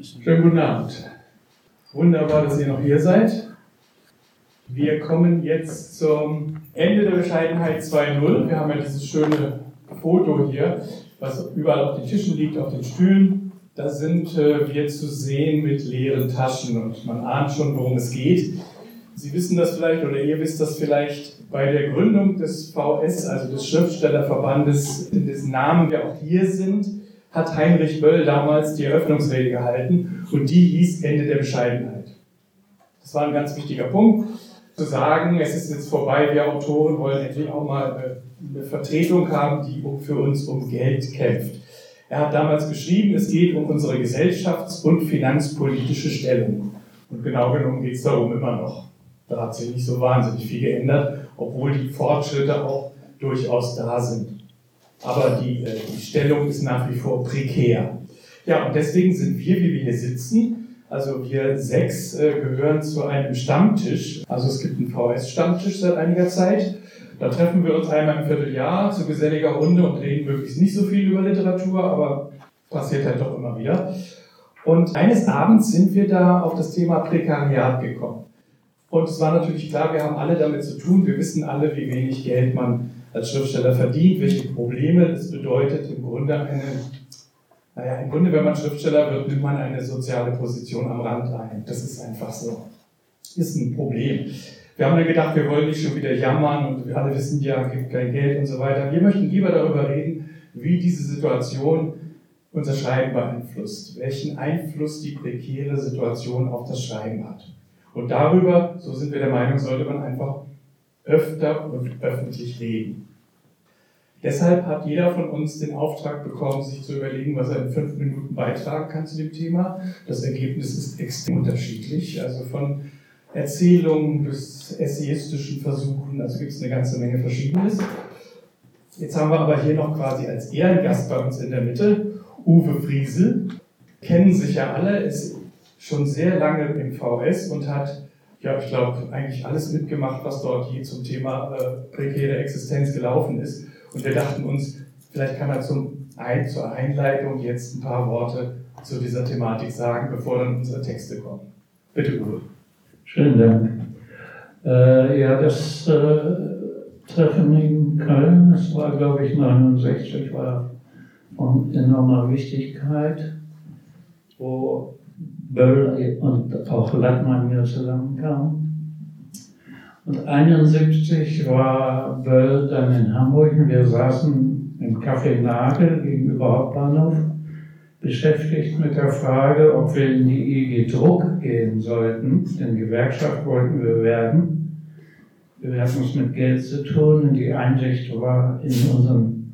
Schönen guten Abend. Wunderbar, dass ihr noch hier seid. Wir kommen jetzt zum Ende der Bescheidenheit 2.0. Wir haben ja dieses schöne Foto hier, was überall auf den Tischen liegt, auf den Stühlen. Da sind äh, wir zu sehen mit leeren Taschen und man ahnt schon, worum es geht. Sie wissen das vielleicht oder ihr wisst das vielleicht bei der Gründung des VS, also des Schriftstellerverbandes, dessen Namen wir auch hier sind, hat Heinrich Böll damals die Eröffnungsrede gehalten und die hieß Ende der Bescheidenheit. Das war ein ganz wichtiger Punkt, zu sagen, es ist jetzt vorbei, wir Autoren wollen endlich auch mal eine Vertretung haben, die für uns um Geld kämpft. Er hat damals geschrieben, es geht um unsere gesellschafts- und finanzpolitische Stellung. Und genau genommen geht es darum immer noch. Da hat sich nicht so wahnsinnig viel geändert, obwohl die Fortschritte auch durchaus da sind. Aber die, äh, die Stellung ist nach wie vor prekär. Ja, und deswegen sind wir, wie wir hier sitzen, also wir sechs äh, gehören zu einem Stammtisch. Also es gibt einen VS-Stammtisch seit einiger Zeit. Da treffen wir uns einmal im Vierteljahr zu geselliger Runde und reden möglichst nicht so viel über Literatur, aber passiert halt doch immer wieder. Und eines Abends sind wir da auf das Thema Prekariat gekommen. Und es war natürlich klar, wir haben alle damit zu tun. Wir wissen alle, wie wenig Geld man als Schriftsteller verdient, welche Probleme es bedeutet, im Grunde eine, naja, im Grunde, wenn man Schriftsteller wird, nimmt man eine soziale Position am Rand ein. Das ist einfach so. Ist ein Problem. Wir haben ja gedacht, wir wollen nicht schon wieder jammern und wir alle wissen ja, gibt kein Geld und so weiter. Wir möchten lieber darüber reden, wie diese Situation unser Schreiben beeinflusst, welchen Einfluss die prekäre Situation auf das Schreiben hat. Und darüber, so sind wir der Meinung, sollte man einfach öfter und öffentlich reden. Deshalb hat jeder von uns den Auftrag bekommen, sich zu überlegen, was er in fünf Minuten beitragen kann zu dem Thema. Das Ergebnis ist extrem unterschiedlich, also von Erzählungen bis essayistischen Versuchen, also gibt es eine ganze Menge Verschiedenes. Jetzt haben wir aber hier noch quasi als Ehrengast bei uns in der Mitte Uwe Friesel. Kennen sich ja alle, ist schon sehr lange im VS und hat ja, ich glaube, eigentlich alles mitgemacht, was dort je zum Thema äh, prekäre Existenz gelaufen ist. Und wir dachten uns, vielleicht kann er zum ein, zur Einleitung jetzt ein paar Worte zu dieser Thematik sagen, bevor dann unsere Texte kommen. Bitte, Uwe. Schönen Dank. Äh, ja, das äh, Treffen in Köln, das war, glaube ich, 69, war von enormer Wichtigkeit, wo Böll und auch Lattmann mir zusammenkamen. Und 1971 war Böll dann in Hamburg und wir saßen im Café Nagel gegenüber Hauptbahnhof, beschäftigt mit der Frage, ob wir in die IG Druck gehen sollten, denn Gewerkschaft wollten wir werden. Wir hatten es mit Geld zu tun und die Einsicht war in unseren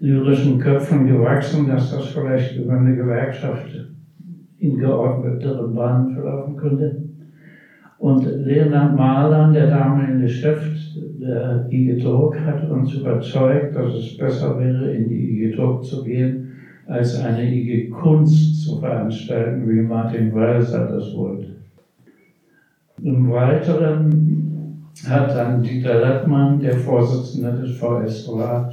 lyrischen Köpfen gewachsen, dass das vielleicht über eine Gewerkschaft in geordneteren Bahnen verlaufen könnte. Und Leonard Mahler, der damalige Chef der IG Druck, hat uns überzeugt, dass es besser wäre, in die IG Druck zu gehen, als eine IG Kunst zu veranstalten, wie Martin Walser das wollte. Im Weiteren hat dann Dieter Lattmann, der Vorsitzende des VS war,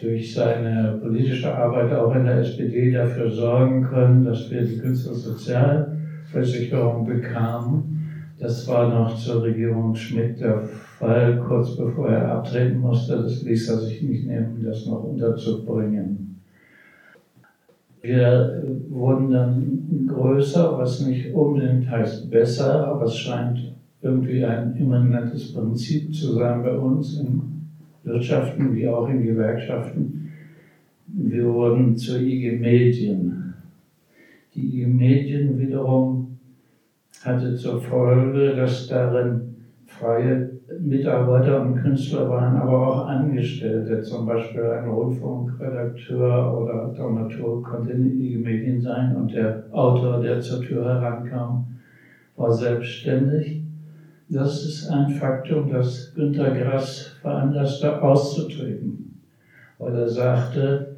durch seine politische Arbeit auch in der SPD dafür sorgen können, dass wir die Künstlersozialversicherung bekamen. Das war noch zur Regierung Schmidt der Fall, kurz bevor er abtreten musste. Das ließ er sich nicht nehmen, das noch unterzubringen. Wir wurden dann größer, was nicht unbedingt heißt besser, aber es scheint irgendwie ein immanentes Prinzip zu sein bei uns im Wirtschaften wie auch in Gewerkschaften. Wir wurden zur IG Medien. Die IG Medien wiederum hatte zur Folge, dass darin freie Mitarbeiter und Künstler waren, aber auch Angestellte. Zum Beispiel ein Rundfunkredakteur oder Dramaturg konnte in IG Medien sein und der Autor, der zur Tür herankam, war selbstständig. Das ist ein Faktum, das Günter Grass veranlasste, auszutreten, weil er sagte,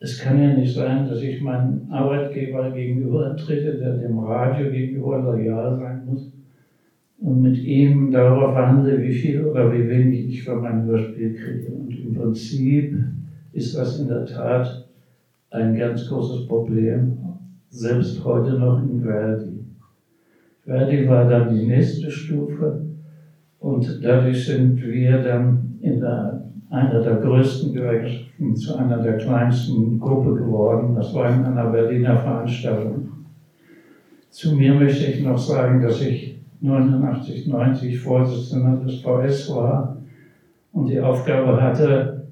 es kann ja nicht sein, dass ich meinem Arbeitgeber gegenüber trete, der dem Radio gegenüber loyal sein muss, und mit ihm darüber verhandle, wie viel oder wie wenig ich für mein Hörspiel kriege. Und im Prinzip ist das in der Tat ein ganz großes Problem, selbst heute noch in Verdi. Verdi war dann die nächste Stufe und dadurch sind wir dann in der, einer der größten Gewerkschaften zu einer der kleinsten Gruppe geworden. Das war in einer Berliner Veranstaltung. Zu mir möchte ich noch sagen, dass ich 89, 90 Vorsitzender des VS war und die Aufgabe hatte,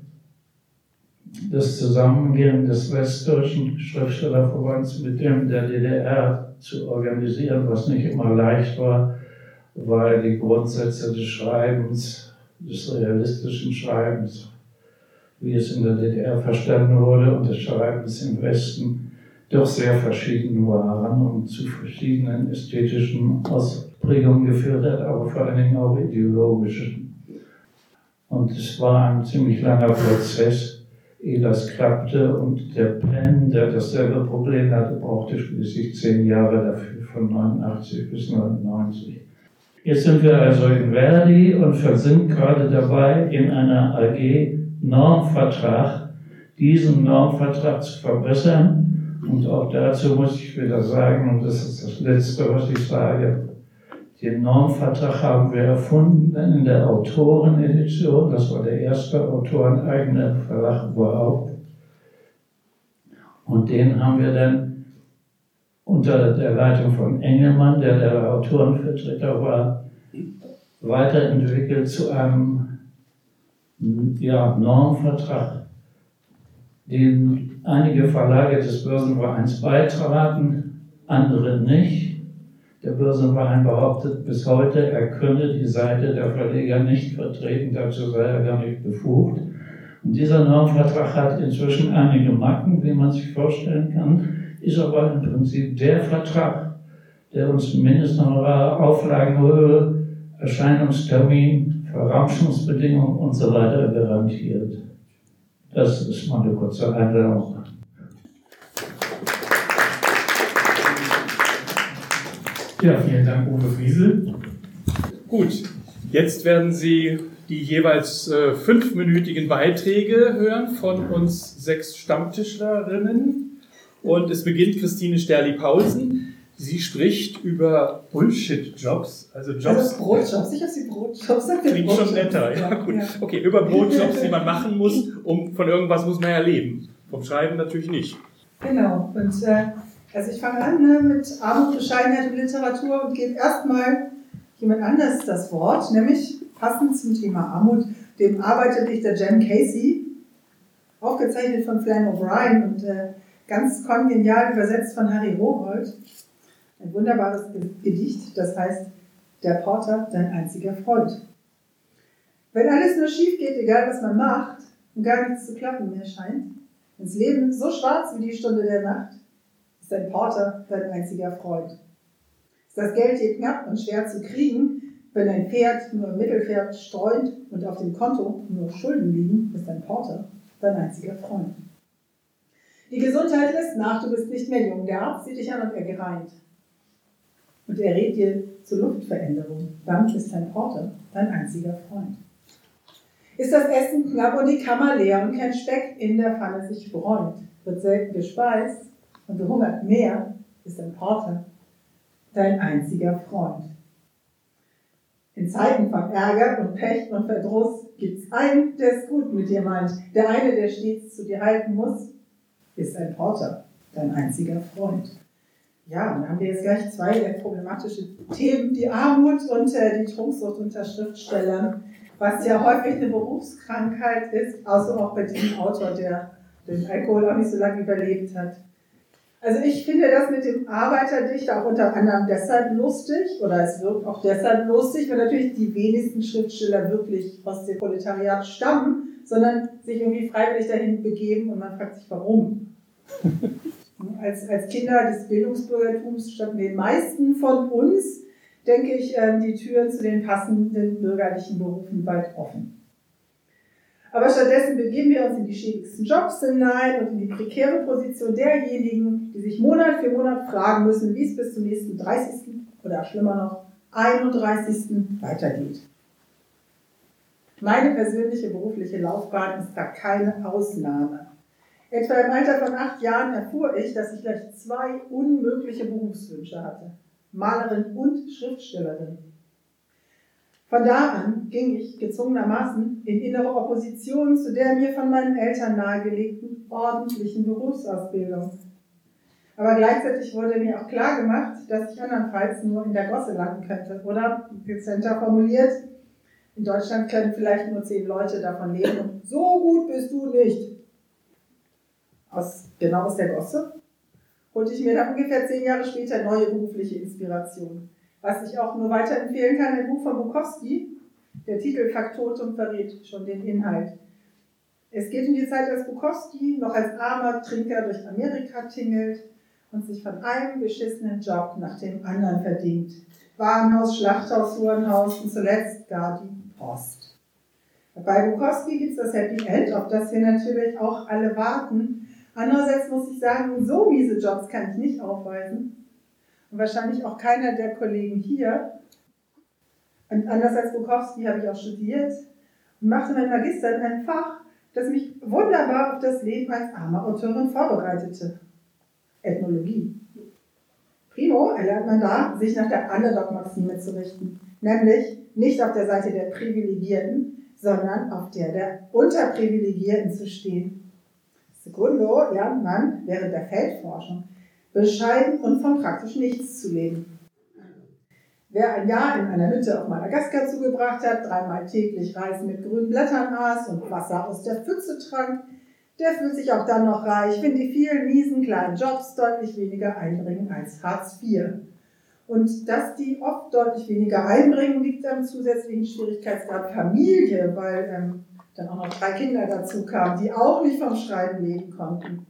das Zusammengehen des Westdeutschen Schriftstellerverbands mit dem der DDR zu organisieren, was nicht immer leicht war, weil die Grundsätze des Schreibens, des realistischen Schreibens, wie es in der DDR verstanden wurde, und des Schreibens im Westen doch sehr verschieden waren und zu verschiedenen ästhetischen Ausprägungen geführt hat, aber vor allen Dingen auch ideologischen. Und es war ein ziemlich langer Prozess, ehe das klappte. Und der Penn, der dasselbe Problem hatte, brauchte schließlich zehn Jahre dafür, von 89 bis 99. Jetzt sind wir also in Verdi und sind gerade dabei, in einer AG Normvertrag, diesen Normvertrag zu verbessern. Und auch dazu muss ich wieder sagen, und das ist das Letzte, was ich sage, den Normvertrag haben wir erfunden in der Autorenedition. Das war der erste autoreneigene Verlag überhaupt. Und den haben wir dann unter der Leitung von Engelmann, der der Autorenvertreter war, weiterentwickelt zu einem ja, Normvertrag, den einige Verlage des Börsenvereins beitraten, andere nicht. Der Börsenverein behauptet bis heute, er könne die Seite der Verleger nicht vertreten, dazu sei er gar nicht befugt. Und dieser Normvertrag hat inzwischen einige Macken, wie man sich vorstellen kann ist aber im Prinzip der Vertrag, der uns Mindesthonorar, Auflagenhöhe, Erscheinungstermin, Verramschungsbedingungen und so weiter garantiert. Das ist mal eine kurze Einladung. Ja, vielen Dank, Uwe Friesel. Gut, jetzt werden Sie die jeweils äh, fünfminütigen Beiträge hören von uns sechs Stammtischlerinnen. Und es beginnt Christine Sterli-Paulsen. Sie spricht über Bullshit-Jobs, also Jobs. Also Brotjobs, sicher sie Brotjobs. Klingt schon netter, ja gut. Okay, über Brotjobs, die man machen muss, um von irgendwas muss man ja leben. Vom Schreiben natürlich nicht. Genau. Und äh, also ich fange an ne, mit Armut, Bescheidenheit und Literatur und gebe erstmal jemand anders das Wort, nämlich passend zum Thema Armut, dem Arbeiterdichter Jen Casey, aufgezeichnet von Flann O'Brien und äh, ganz kongenial übersetzt von Harry Rowold. Ein wunderbares Gedicht, das heißt, der Porter, dein einziger Freund. Wenn alles nur schief geht, egal was man macht, und gar nichts zu klappen mehr scheint, ins Leben so schwarz wie die Stunde der Nacht, ist dein Porter dein einziger Freund. Ist das Geld je knapp und schwer zu kriegen, wenn dein Pferd nur im Mittelfeld streunt und auf dem Konto nur Schulden liegen, ist dein Porter dein einziger Freund. Die Gesundheit lässt nach, du bist nicht mehr jung. Der Arzt sieht dich an und er gereint. Und er rät dir zur Luftveränderung. Dann ist dein Porter dein einziger Freund. Ist das Essen knapp und die Kammer leer und kein Speck in der Pfanne sich bräunt, wird selten gespeist und gehungert mehr, ist dein Porter dein einziger Freund. In Zeiten von Ärger und Pech und Verdruss gibt's einen, der es gut mit dir meint, der eine, der stets zu dir halten muss ist ein Porter, dein einziger Freund. Ja, und dann haben wir jetzt gleich zwei problematische Themen, die Armut und äh, die Trunksucht unter Schriftstellern, was ja häufig eine Berufskrankheit ist, außer auch bei diesem Autor, der den Alkohol auch nicht so lange überlebt hat. Also ich finde das mit dem Arbeiterdichter auch unter anderem deshalb lustig, oder es wirkt auch deshalb lustig, weil natürlich die wenigsten Schriftsteller wirklich aus dem Proletariat stammen, sondern sich irgendwie freiwillig dahin begeben und man fragt sich, warum. als, als Kinder des Bildungsbürgertums standen den meisten von uns, denke ich, ähm, die Türen zu den passenden bürgerlichen Berufen weit offen. Aber stattdessen begeben wir uns in die schäbigsten Jobs hinein und in die prekäre Position derjenigen, die sich Monat für Monat fragen müssen, wie es bis zum nächsten 30. oder schlimmer noch 31. weitergeht. Meine persönliche berufliche Laufbahn ist da keine Ausnahme. Etwa im Alter von acht Jahren erfuhr ich, dass ich gleich zwei unmögliche Berufswünsche hatte. Malerin und Schriftstellerin. Von da an ging ich gezwungenermaßen in innere Opposition zu der mir von meinen Eltern nahegelegten ordentlichen Berufsausbildung. Aber gleichzeitig wurde mir auch klar gemacht, dass ich andernfalls nur in der Gosse landen könnte. Oder, dezenter formuliert, in Deutschland können vielleicht nur zehn Leute davon leben und so gut bist du nicht. Aus, genau aus der Gosse holte ich mir dann ungefähr zehn Jahre später neue berufliche Inspiration. Was ich auch nur weiterempfehlen kann, ein Buch von Bukowski. Der Titel Faktotum verrät schon den Inhalt. Es geht um die Zeit, als Bukowski noch als armer Trinker durch Amerika tingelt und sich von einem beschissenen Job nach dem anderen verdient. Warenhaus, Schlachthaus, Hurenhaus und zuletzt gar die Post. Bei Bukowski gibt es das Happy End, auf das wir natürlich auch alle warten. Andererseits muss ich sagen, so miese Jobs kann ich nicht aufweisen. Und wahrscheinlich auch keiner der Kollegen hier. Und anders als Bukowski habe ich auch studiert und machte mein Magister in einem Fach, das mich wunderbar auf das Leben als arme Autorin vorbereitete. Ethnologie. Primo erlernt man da, sich nach der Underdog-Maxime zu richten, nämlich nicht auf der Seite der Privilegierten, sondern auf der der Unterprivilegierten zu stehen. Secundo lernt man während der Feldforschung bescheiden und von praktisch nichts zu leben. Wer ein Jahr in einer Hütte auf Madagaskar zugebracht hat, dreimal täglich Reis mit grünen Blättern aß und Wasser aus der Pfütze trank, der fühlt sich auch dann noch reich, wenn die vielen miesen kleinen Jobs deutlich weniger einbringen als Hartz IV. Und dass die oft deutlich weniger einbringen, liegt am zusätzlichen Schwierigkeitsgrad Familie, weil ähm, dann auch noch drei Kinder dazu kamen, die auch nicht vom Schreiben leben konnten.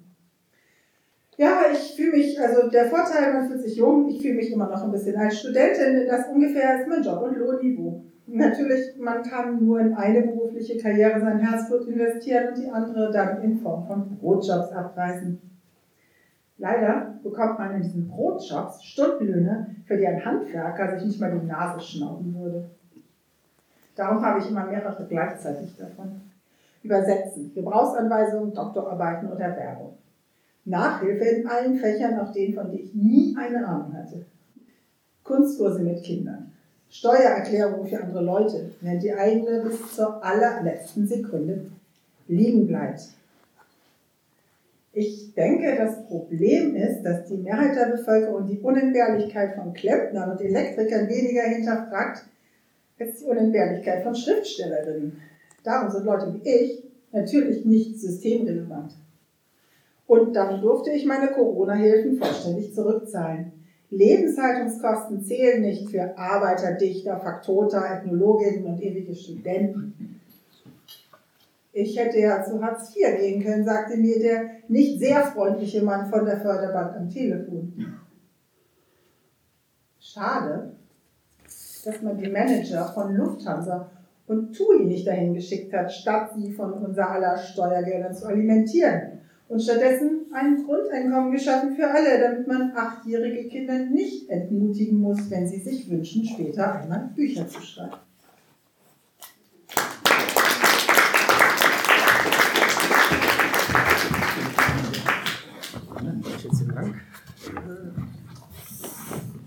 Ja, ich fühle mich, also der Vorteil, man fühlt sich jung, ich fühle mich immer noch ein bisschen als Studentin, das ungefähr ist mein Job- und Lohnniveau. Natürlich, man kann nur in eine berufliche Karriere sein Herzblut investieren und die andere dann in Form von Brotjobs abreißen. Leider bekommt man in diesen Brotjobs Stundenlöhne, für die ein Handwerker sich nicht mal die Nase schnauben würde. Darum habe ich immer mehrere gleichzeitig davon. Übersetzen, Gebrauchsanweisungen, Doktorarbeiten oder Werbung. Nachhilfe in allen Fächern, auch denen, von denen ich nie eine Ahnung hatte. Kunstkurse mit Kindern. Steuererklärung für andere Leute, während die eigene bis zur allerletzten Sekunde liegen bleibt. Ich denke, das Problem ist, dass die Mehrheit der Bevölkerung die Unentbehrlichkeit von Klempnern und Elektrikern weniger hinterfragt als die Unentbehrlichkeit von Schriftstellerinnen. Darum sind Leute wie ich natürlich nicht systemrelevant. Und dann durfte ich meine Corona-Hilfen vollständig zurückzahlen. Lebenshaltungskosten zählen nicht für Arbeiter, Dichter, Faktota, Ethnologinnen und ewige Studenten. Ich hätte ja zu Hartz IV gehen können, sagte mir der nicht sehr freundliche Mann von der Förderbank am Telefon. Schade, dass man die Manager von Lufthansa und TUI nicht dahin geschickt hat, statt sie von unser aller Steuergeldern zu alimentieren und stattdessen ein Grundeinkommen geschaffen für alle, damit man achtjährige Kinder nicht entmutigen muss, wenn sie sich wünschen, später einmal Bücher zu schreiben.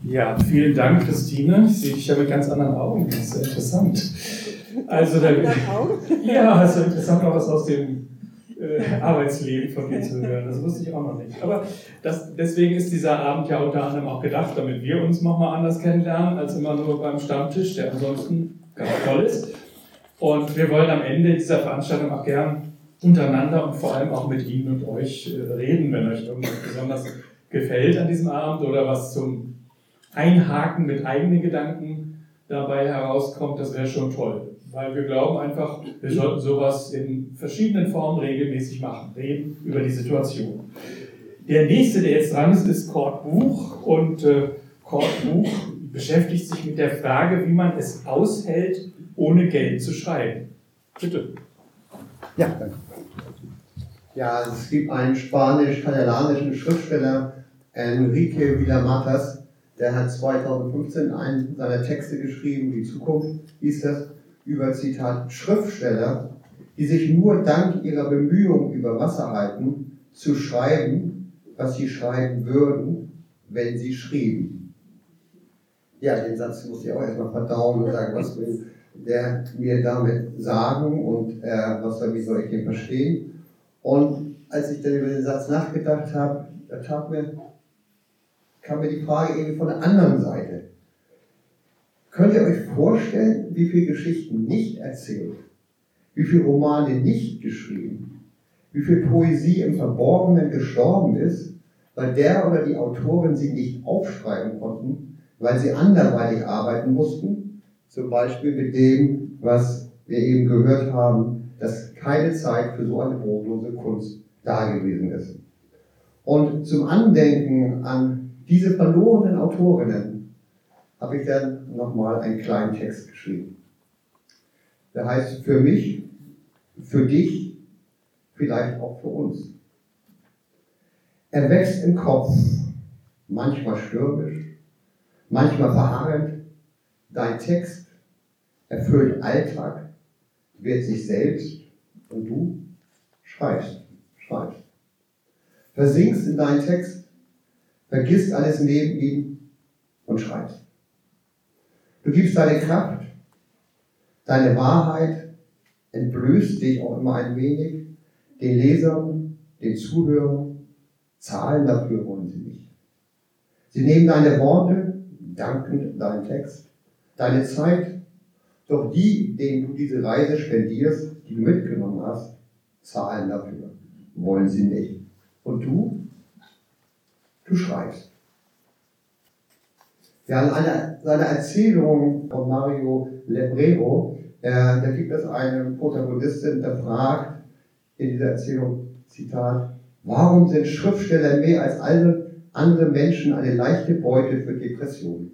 Ja, vielen Dank, Christine. Ich sehe dich ja mit ganz anderen Augen. Das ist sehr interessant. Also, da, ja, ist interessant, auch was aus dem äh, Arbeitsleben von dir zu hören. Das wusste ich auch noch nicht. Aber das, deswegen ist dieser Abend ja unter anderem auch gedacht, damit wir uns nochmal anders kennenlernen, als immer nur beim Stammtisch, der ansonsten ganz toll ist. Und wir wollen am Ende dieser Veranstaltung auch gern untereinander und vor allem auch mit Ihnen und euch äh, reden, wenn euch irgendwas besonders gefällt an diesem Abend oder was zum Einhaken mit eigenen Gedanken dabei herauskommt, das wäre schon toll weil wir glauben einfach, wir sollten sowas in verschiedenen Formen regelmäßig machen, reden über die Situation. Der nächste, der jetzt dran ist, ist Kurt Buch und äh, Kurt Buch beschäftigt sich mit der Frage, wie man es aushält, ohne Geld zu schreiben. Bitte. Ja, danke. Ja, es gibt einen spanisch-katalanischen Schriftsteller, Enrique Villamatas, der hat 2015 einen seiner Texte geschrieben, die Zukunft hieß das über Zitat Schriftsteller, die sich nur dank ihrer Bemühungen über Wasser halten, zu schreiben, was sie schreiben würden, wenn sie schrieben. Ja, den Satz muss ich auch erstmal verdauen und sagen, was will der mir damit sagen und äh, was soll, wie soll ich den verstehen. Und als ich dann über den Satz nachgedacht habe, da tat mir, kam mir die Frage eben von der anderen Seite. Könnt ihr euch vorstellen, wie viele Geschichten nicht erzählt, wie viele Romane nicht geschrieben, wie viel Poesie im Verborgenen gestorben ist, weil der oder die Autorin sie nicht aufschreiben konnten, weil sie anderweitig arbeiten mussten, zum Beispiel mit dem, was wir eben gehört haben, dass keine Zeit für so eine brotlose Kunst da gewesen ist. Und zum Andenken an diese verlorenen Autorinnen habe ich dann nochmal einen kleinen Text geschrieben. Der heißt für mich, für dich, vielleicht auch für uns. Er wächst im Kopf, manchmal stürmisch, manchmal verharrend. Dein Text erfüllt Alltag, wird sich selbst und du schreibst, schreibst. Versinkst in deinen Text, vergisst alles neben ihm und schreibst. Du gibst deine Kraft, deine Wahrheit, entblößt dich auch immer ein wenig, den Lesern, den Zuhörern, zahlen dafür wollen sie nicht. Sie nehmen deine Worte, danken deinen Text, deine Zeit, doch die, denen du diese Reise spendierst, die du mitgenommen hast, zahlen dafür, wollen sie nicht. Und du? Du schreibst. Ja, in einer, seiner Erzählung von Mario Lebrero, äh, da gibt es eine Protagonistin, der fragt in dieser Erzählung, Zitat, warum sind Schriftsteller mehr als alle andere Menschen eine leichte Beute für Depressionen?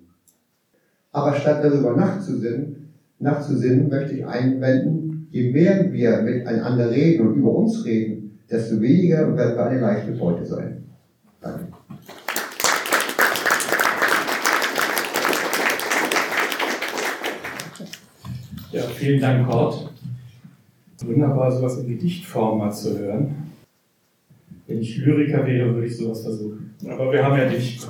Aber statt darüber nachzusinnen, nachzusinnen, möchte ich einwenden, je mehr wir miteinander reden und über uns reden, desto weniger werden wir eine leichte Beute sein. Danke. Ja, vielen Dank, Kurt. Wunderbar, sowas in Gedichtform mal zu hören. Wenn ich Lyriker wäre, würde ich sowas versuchen. Aber wir haben ja dich.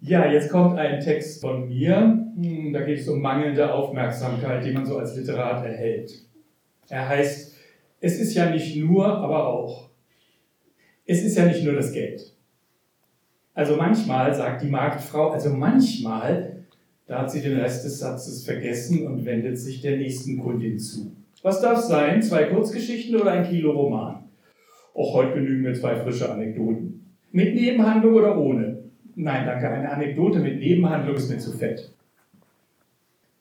Ja, jetzt kommt ein Text von mir. Hm, da geht es um mangelnde Aufmerksamkeit, die man so als Literat erhält. Er heißt, es ist ja nicht nur, aber auch. Es ist ja nicht nur das Geld. Also manchmal sagt die Marktfrau, also manchmal, da hat sie den Rest des Satzes vergessen und wendet sich der nächsten Kundin zu. Was darf sein? Zwei Kurzgeschichten oder ein Kilo Roman? Auch heute genügen mir zwei frische Anekdoten. Mit Nebenhandlung oder ohne? Nein, danke, eine Anekdote mit Nebenhandlung ist mir zu fett.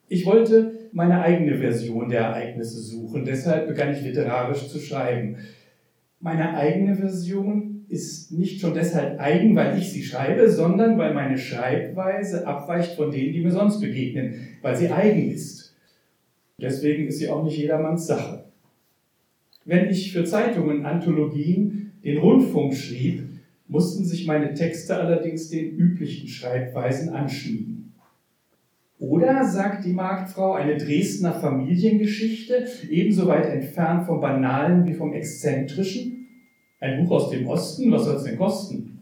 Ich wollte meine eigene Version der Ereignisse suchen, deshalb begann ich literarisch zu schreiben. Meine eigene Version ist nicht schon deshalb eigen, weil ich sie schreibe, sondern weil meine Schreibweise abweicht von denen, die mir sonst begegnen, weil sie eigen ist. Deswegen ist sie auch nicht jedermanns Sache. Wenn ich für Zeitungen, Anthologien, den Rundfunk schrieb, mussten sich meine Texte allerdings den üblichen Schreibweisen anschmiegen. Oder, sagt die Marktfrau, eine Dresdner Familiengeschichte, ebenso weit entfernt vom Banalen wie vom Exzentrischen? Ein Buch aus dem Osten, was soll es denn kosten?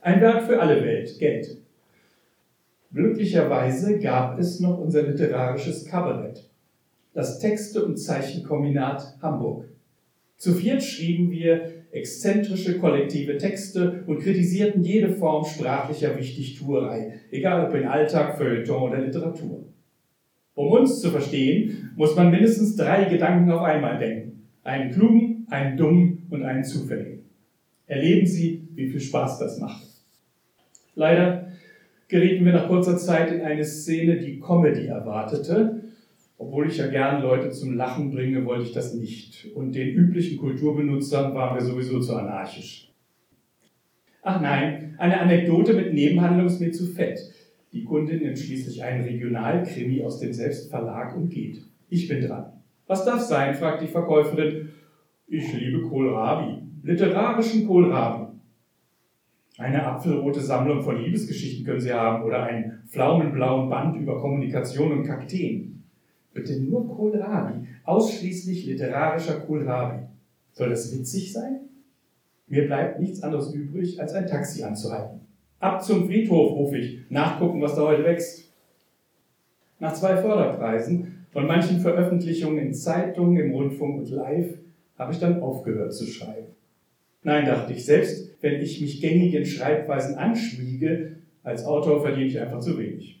Ein Werk für alle Welt, Geld. Glücklicherweise gab es noch unser literarisches Kabarett, das Texte- und Zeichenkombinat Hamburg. Zu viert schrieben wir exzentrische kollektive Texte und kritisierten jede Form sprachlicher Wichtigtuerei, egal ob in Alltag, Feuilleton oder Literatur. Um uns zu verstehen, muss man mindestens drei Gedanken auf einmal denken. Einen klugen, einen dummen und einen zufälligen. Erleben Sie, wie viel Spaß das macht. Leider gerieten wir nach kurzer Zeit in eine Szene, die Comedy erwartete, obwohl ich ja gern Leute zum Lachen bringe, wollte ich das nicht. Und den üblichen Kulturbenutzern waren wir sowieso zu anarchisch. Ach nein, eine Anekdote mit Nebenhandlung ist mir zu fett. Die Kundin nimmt schließlich einen Regionalkrimi aus dem Selbstverlag und geht. Ich bin dran. Was darf sein? fragt die Verkäuferin. Ich liebe Kohlrabi. Literarischen Kohlrabi. Eine apfelrote Sammlung von Liebesgeschichten können Sie haben oder einen pflaumenblauen Band über Kommunikation und Kakteen. Bitte nur Kohlrabi, ausschließlich literarischer Kohlrabi. Soll das witzig sein? Mir bleibt nichts anderes übrig, als ein Taxi anzuhalten. Ab zum Friedhof, rufe ich, nachgucken, was da heute wächst. Nach zwei Förderpreisen von manchen Veröffentlichungen in Zeitungen, im Rundfunk und live habe ich dann aufgehört zu schreiben. Nein, dachte ich, selbst wenn ich mich gängigen Schreibweisen anschmiege, als Autor verdiene ich einfach zu wenig.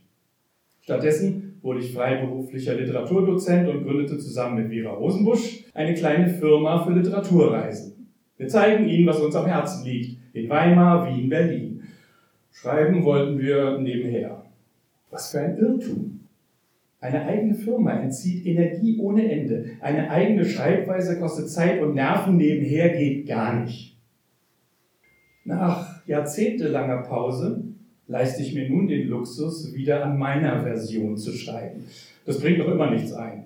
Stattdessen wurde ich freiberuflicher Literaturdozent und gründete zusammen mit Vera Rosenbusch eine kleine Firma für Literaturreisen. Wir zeigen Ihnen, was uns am Herzen liegt, in Weimar, Wien, Berlin. Schreiben wollten wir nebenher. Was für ein Irrtum. Eine eigene Firma entzieht Energie ohne Ende. Eine eigene Schreibweise kostet Zeit und Nerven nebenher geht gar nicht. Nach jahrzehntelanger Pause leiste ich mir nun den Luxus, wieder an meiner Version zu schreiben. Das bringt doch immer nichts ein.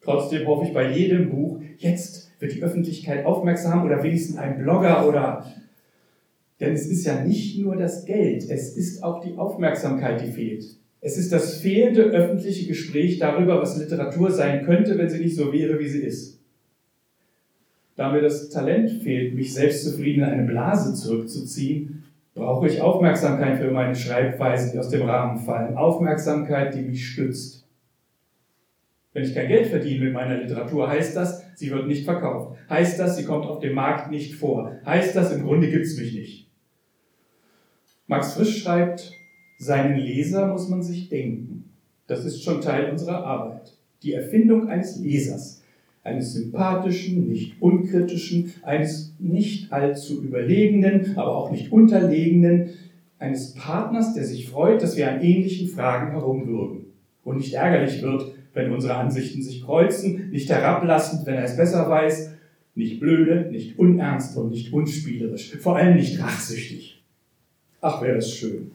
Trotzdem hoffe ich bei jedem Buch, jetzt wird die Öffentlichkeit aufmerksam oder wenigstens ein Blogger oder... Denn es ist ja nicht nur das Geld, es ist auch die Aufmerksamkeit, die fehlt. Es ist das fehlende öffentliche Gespräch darüber, was Literatur sein könnte, wenn sie nicht so wäre, wie sie ist. Da mir das Talent fehlt, mich selbstzufrieden in eine Blase zurückzuziehen, brauche ich Aufmerksamkeit für meine Schreibweisen, die aus dem Rahmen fallen. Aufmerksamkeit, die mich stützt. Wenn ich kein Geld verdiene mit meiner Literatur, heißt das, sie wird nicht verkauft. Heißt das, sie kommt auf dem Markt nicht vor. Heißt das, im Grunde gibt es mich nicht. Max Frisch schreibt, seinen Leser muss man sich denken. Das ist schon Teil unserer Arbeit. Die Erfindung eines Lesers eines sympathischen, nicht unkritischen, eines nicht allzu überlegenen, aber auch nicht unterlegenen, eines Partners, der sich freut, dass wir an ähnlichen Fragen herumwürgen und nicht ärgerlich wird, wenn unsere Ansichten sich kreuzen, nicht herablassend, wenn er es besser weiß, nicht blöde, nicht unernst und nicht unspielerisch, vor allem nicht rachsüchtig. Ach, wäre das schön.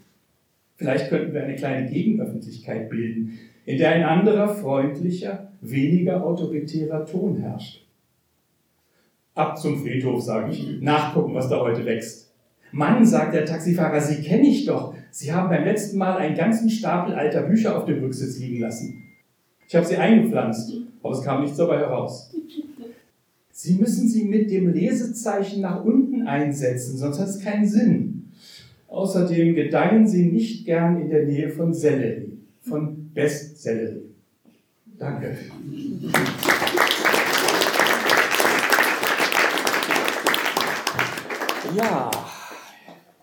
Vielleicht könnten wir eine kleine Gegenöffentlichkeit bilden, in der ein anderer, freundlicher, weniger autoritärer Ton herrscht. Ab zum Friedhof, sage ich, nachgucken, was da heute wächst. Mann, sagt der Taxifahrer, Sie kenne ich doch. Sie haben beim letzten Mal einen ganzen Stapel alter Bücher auf dem Rücksitz liegen lassen. Ich habe sie eingepflanzt, aber es kam nichts dabei heraus. Sie müssen sie mit dem Lesezeichen nach unten einsetzen, sonst hat es keinen Sinn. Außerdem gedeihen sie nicht gern in der Nähe von Sellerie, von Bestsellerie. Danke. Ja,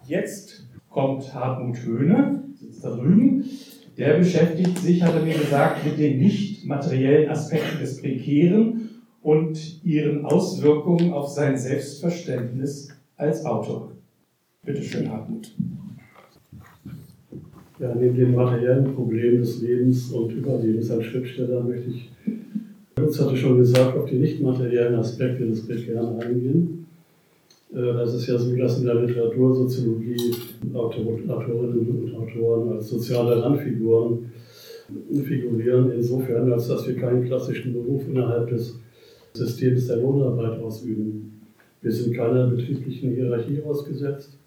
jetzt kommt Hartmut Höhne, sitzt da drüben. Der beschäftigt sich, hat er mir gesagt, mit den nicht materiellen Aspekten des Prekären und ihren Auswirkungen auf sein Selbstverständnis als Autor. Bitte schön, Hartmut. Ja, neben den materiellen Problemen des Lebens und Überlebens als Schriftsteller möchte ich, Lutz hatte schon gesagt, auf die nicht materiellen Aspekte des Bekehren eingehen. Äh, das ist ja so, dass in der Literatursoziologie Autorinnen und Autoren als soziale Randfiguren figurieren, insofern, als dass wir keinen klassischen Beruf innerhalb des Systems der Lohnarbeit ausüben. Wir sind keiner betrieblichen Hierarchie ausgesetzt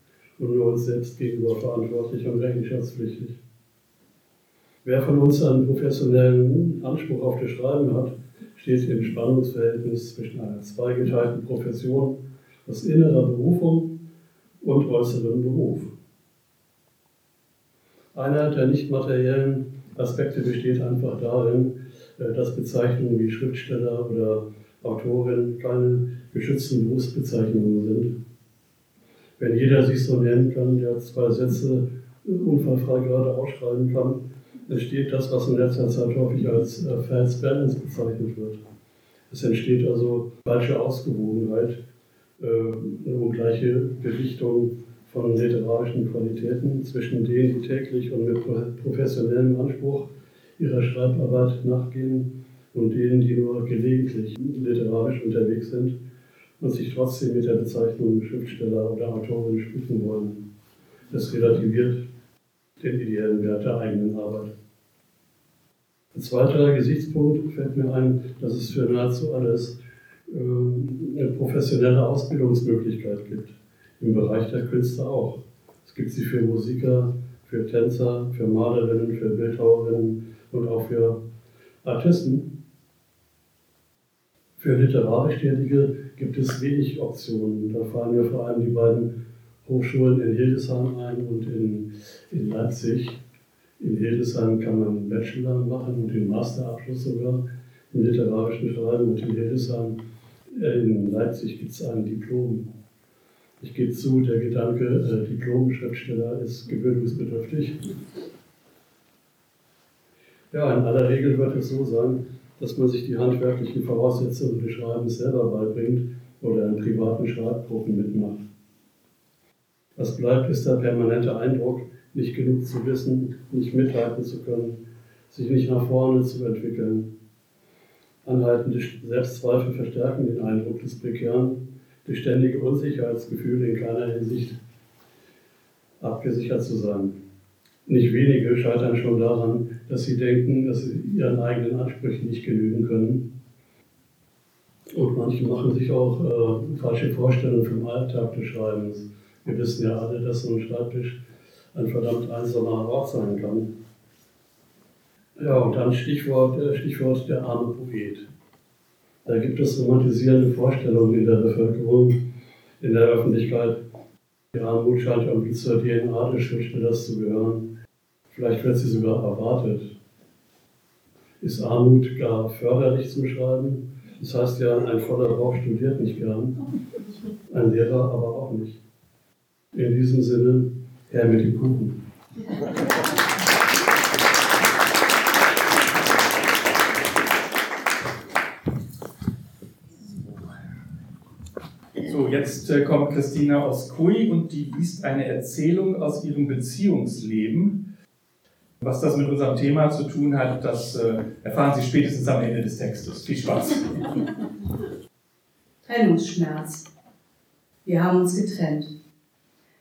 und nur uns selbst gegenüber verantwortlich und rechenschaftspflichtig. Wer von uns einen professionellen Anspruch auf das Schreiben hat, steht im Spannungsverhältnis zwischen einer zweigeteilten Profession aus innerer Berufung und äußerem Beruf. Einer der nicht materiellen Aspekte besteht einfach darin, äh, dass Bezeichnungen wie Schriftsteller oder Autorin keine geschützten Berufsbezeichnungen sind wenn jeder sich so nennen kann, der zwei Sätze unfallfrei gerade ausschreiben kann, entsteht das, was in letzter Zeit häufig als äh, Fans Balance bezeichnet wird. Es entsteht also falsche Ausgewogenheit, äh, ungleiche Gewichtung von literarischen Qualitäten zwischen denen, die täglich und mit professionellem Anspruch ihrer Schreibarbeit nachgehen und denen, die nur gelegentlich literarisch unterwegs sind und sich trotzdem mit der Bezeichnung Schriftsteller oder Autorin schmücken wollen. Das relativiert den ideellen Wert der eigenen Arbeit. Ein zweiter Gesichtspunkt fällt mir ein, dass es für nahezu alles äh, eine professionelle Ausbildungsmöglichkeit gibt. Im Bereich der Künste auch. Es gibt sie für Musiker, für Tänzer, für Malerinnen, für Bildhauerinnen und auch für Artisten. Für literarisch Tätige gibt es wenig Optionen. Da fallen mir vor allem die beiden Hochschulen in Hildesheim ein und in, in Leipzig. In Hildesheim kann man einen Bachelor machen und den Masterabschluss sogar im literarischen Schreiben und in Hildesheim, äh, in Leipzig gibt es ein Diplom. Ich gebe zu, der Gedanke, äh, Diplom-Schriftsteller ist gewöhnungsbedürftig. Ja, in aller Regel wird es so sein, dass man sich die handwerklichen Voraussetzungen des Schreibens selber beibringt oder in privaten Schreibgruppen mitmacht. Was bleibt, ist der permanente Eindruck, nicht genug zu wissen, nicht mithalten zu können, sich nicht nach vorne zu entwickeln. Anhaltende Selbstzweifel verstärken den Eindruck des Prekären, das ständige Unsicherheitsgefühl in keiner Hinsicht abgesichert zu sein. Nicht wenige scheitern schon daran, dass sie denken, dass sie ihren eigenen Ansprüchen nicht genügen können. Und manche machen sich auch äh, falsche Vorstellungen vom Alltag des Schreibens. Wir wissen ja alle, dass so ein Schreibtisch ein verdammt einsamer Ort sein kann. Ja, und dann Stichwort, äh, Stichwort der arme Poet. Da gibt es romantisierende Vorstellungen in der Bevölkerung, in der Öffentlichkeit. Die Armut scheint irgendwie zur DNA des Schriftstellers zu gehören. Vielleicht wird sie sogar erwartet. Ist Armut gar förderlich zum Schreiben? Das heißt ja, ein voller Bauch studiert nicht gern, ein Lehrer aber auch nicht. In diesem Sinne, her mit dem Kuchen. So, jetzt äh, kommt Christina aus Kui und die liest eine Erzählung aus ihrem Beziehungsleben. Was das mit unserem Thema zu tun hat, das äh, erfahren Sie spätestens am Ende des Textes. Viel Spaß. Trennungsschmerz. Wir haben uns getrennt.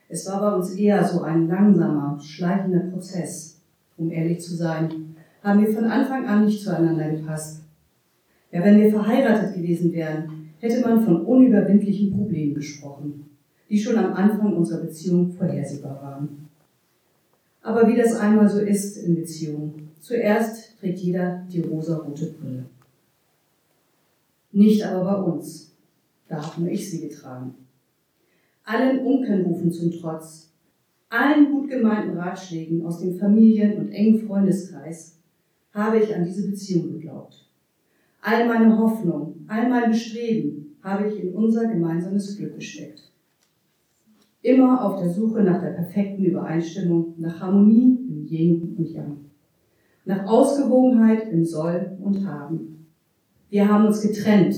Es war bei uns eher so ein langsamer, schleichender Prozess. Um ehrlich zu sein, haben wir von Anfang an nicht zueinander gepasst. Ja, wenn wir verheiratet gewesen wären, hätte man von unüberwindlichen Problemen gesprochen, die schon am Anfang unserer Beziehung vorhersehbar waren. Aber wie das einmal so ist in Beziehungen, zuerst trägt jeder die rosa-rote Brille. Nicht aber bei uns. Da habe nur ich sie getragen. Allen Unkennrufen zum Trotz, allen gut gemeinten Ratschlägen aus dem Familien- und engen Freundeskreis habe ich an diese Beziehung geglaubt. All meine Hoffnung, all mein Bestreben habe ich in unser gemeinsames Glück gesteckt. Immer auf der Suche nach der perfekten Übereinstimmung, nach Harmonie im Yin und Yang, nach Ausgewogenheit im Soll und Haben. Wir haben uns getrennt.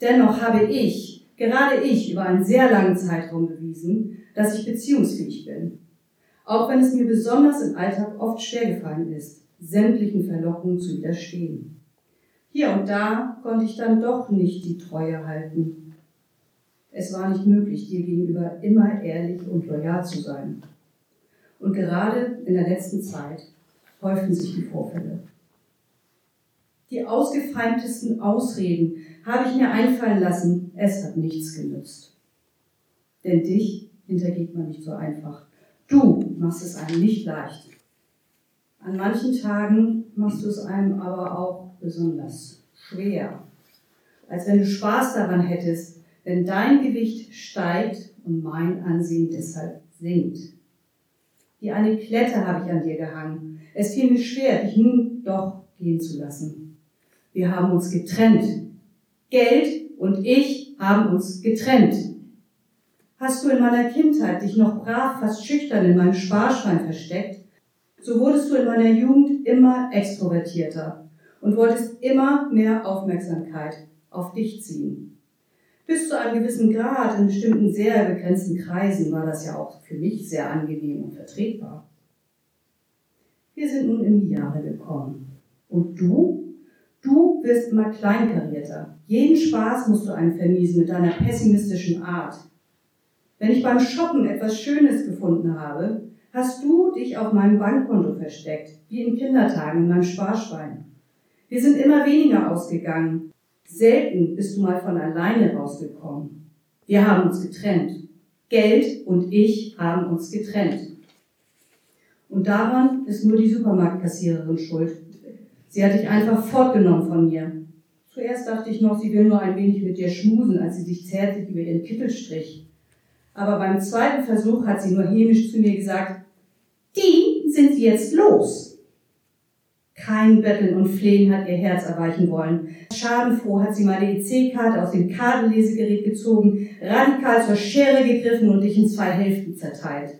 Dennoch habe ich, gerade ich, über einen sehr langen Zeitraum bewiesen, dass ich beziehungsfähig bin. Auch wenn es mir besonders im Alltag oft schwer gefallen ist, sämtlichen Verlockungen zu widerstehen. Hier und da konnte ich dann doch nicht die Treue halten. Es war nicht möglich, dir gegenüber immer ehrlich und loyal zu sein. Und gerade in der letzten Zeit häuften sich die Vorfälle. Die ausgefeimtesten Ausreden habe ich mir einfallen lassen, es hat nichts genützt. Denn dich hintergeht man nicht so einfach. Du machst es einem nicht leicht. An manchen Tagen machst du es einem aber auch besonders schwer. Als wenn du Spaß daran hättest, wenn dein Gewicht steigt und mein Ansehen deshalb sinkt. Wie eine Klette habe ich an dir gehangen. Es fiel mir schwer, dich nun doch gehen zu lassen. Wir haben uns getrennt. Geld und ich haben uns getrennt. Hast du in meiner Kindheit dich noch brav, fast schüchtern in meinem Sparschwein versteckt, so wurdest du in meiner Jugend immer extrovertierter und wolltest immer mehr Aufmerksamkeit auf dich ziehen. Bis zu einem gewissen Grad in bestimmten sehr begrenzten Kreisen war das ja auch für mich sehr angenehm und vertretbar. Wir sind nun in die Jahre gekommen. Und du? Du wirst immer kleinkarierter. Jeden Spaß musst du einem vermiesen mit deiner pessimistischen Art. Wenn ich beim Shoppen etwas Schönes gefunden habe, hast du dich auf meinem Bankkonto versteckt, wie in Kindertagen in meinem Sparschwein. Wir sind immer weniger ausgegangen. Selten bist du mal von alleine rausgekommen. Wir haben uns getrennt. Geld und ich haben uns getrennt. Und daran ist nur die Supermarktkassiererin schuld. Sie hat dich einfach fortgenommen von mir. Zuerst dachte ich noch, sie will nur ein wenig mit dir schmusen, als sie sich zärtlich über ihren Kittel strich. Aber beim zweiten Versuch hat sie nur hämisch zu mir gesagt, die sind jetzt los. Kein Betteln und Flehen hat ihr Herz erweichen wollen. Schadenfroh hat sie meine EC-Karte aus dem Kartenlesegerät gezogen, radikal zur Schere gegriffen und dich in zwei Hälften zerteilt.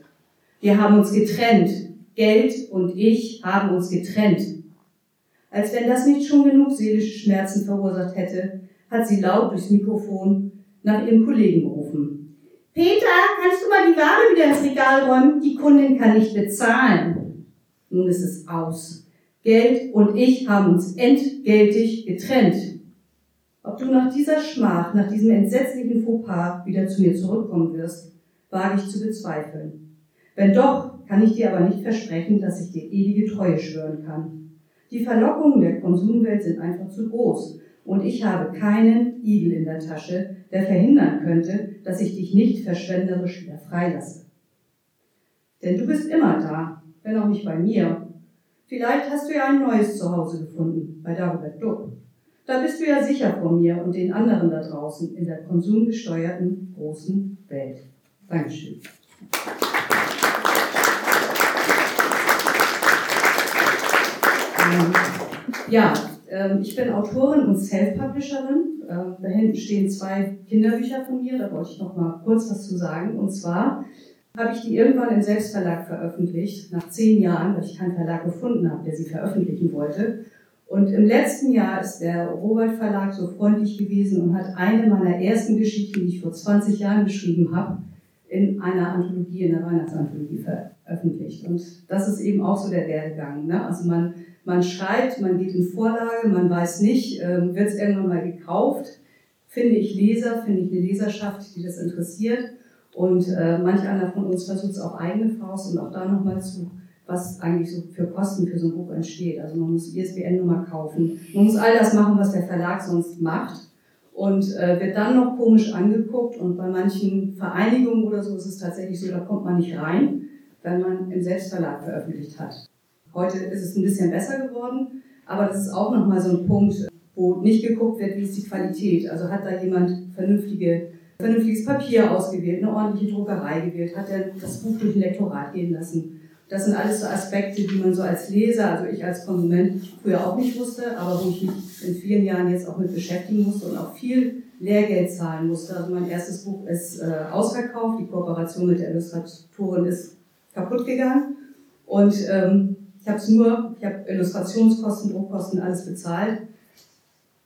Wir haben uns getrennt. Geld und ich haben uns getrennt. Als wenn das nicht schon genug seelische Schmerzen verursacht hätte, hat sie laut durchs Mikrofon nach ihrem Kollegen gerufen. Peter, kannst du mal die Ware wieder ins Regal räumen? Die Kundin kann nicht bezahlen. Nun ist es aus. Geld und ich haben uns entgeltlich getrennt. Ob du nach dieser Schmach, nach diesem entsetzlichen Fauxpas wieder zu mir zurückkommen wirst, wage ich zu bezweifeln. Wenn doch, kann ich dir aber nicht versprechen, dass ich dir ewige Treue schwören kann. Die Verlockungen der Konsumwelt sind einfach zu groß und ich habe keinen Igel in der Tasche, der verhindern könnte, dass ich dich nicht verschwenderisch wieder freilasse. Denn du bist immer da, wenn auch nicht bei mir, Vielleicht hast du ja ein neues Zuhause gefunden bei Dagobert Duck. Da bist du ja sicher vor mir und den anderen da draußen in der konsumgesteuerten großen Welt. Dankeschön. Ähm, ja, ähm, ich bin Autorin und Self-Publisherin. Ähm, da hinten stehen zwei Kinderbücher von mir, da wollte ich noch mal kurz was zu sagen. Und zwar habe ich die irgendwann im Selbstverlag veröffentlicht, nach zehn Jahren, weil ich keinen Verlag gefunden habe, der sie veröffentlichen wollte. Und im letzten Jahr ist der Robert Verlag so freundlich gewesen und hat eine meiner ersten Geschichten, die ich vor 20 Jahren geschrieben habe, in einer Anthologie, in der Weihnachtsanthologie veröffentlicht. Und das ist eben auch so der Werdegang. Ne? Also man, man schreibt, man geht in Vorlage, man weiß nicht, äh, wird es irgendwann mal gekauft, finde ich Leser, finde ich eine Leserschaft, die das interessiert. Und äh, manch einer von uns versucht es auf eigene Faust und auch da nochmal zu, was eigentlich so für Kosten für so ein Buch entsteht. Also man muss ISBN-Nummer kaufen, man muss all das machen, was der Verlag sonst macht und äh, wird dann noch komisch angeguckt und bei manchen Vereinigungen oder so ist es tatsächlich so, da kommt man nicht rein, wenn man im Selbstverlag veröffentlicht hat. Heute ist es ein bisschen besser geworden, aber das ist auch nochmal so ein Punkt, wo nicht geguckt wird, wie ist die Qualität. Also hat da jemand vernünftige vernünftiges Papier ausgewählt, eine ordentliche Druckerei gewählt, hat er das Buch durch ein Lektorat gehen lassen. Das sind alles so Aspekte, die man so als Leser, also ich als Konsument früher auch nicht wusste, aber wo ich mich in vielen Jahren jetzt auch mit beschäftigen musste und auch viel Lehrgeld zahlen musste. Also mein erstes Buch ist äh, ausverkauft, die Kooperation mit der Illustratorin ist kaputt gegangen und ähm, ich habe es nur, ich habe Illustrationskosten, Druckkosten, alles bezahlt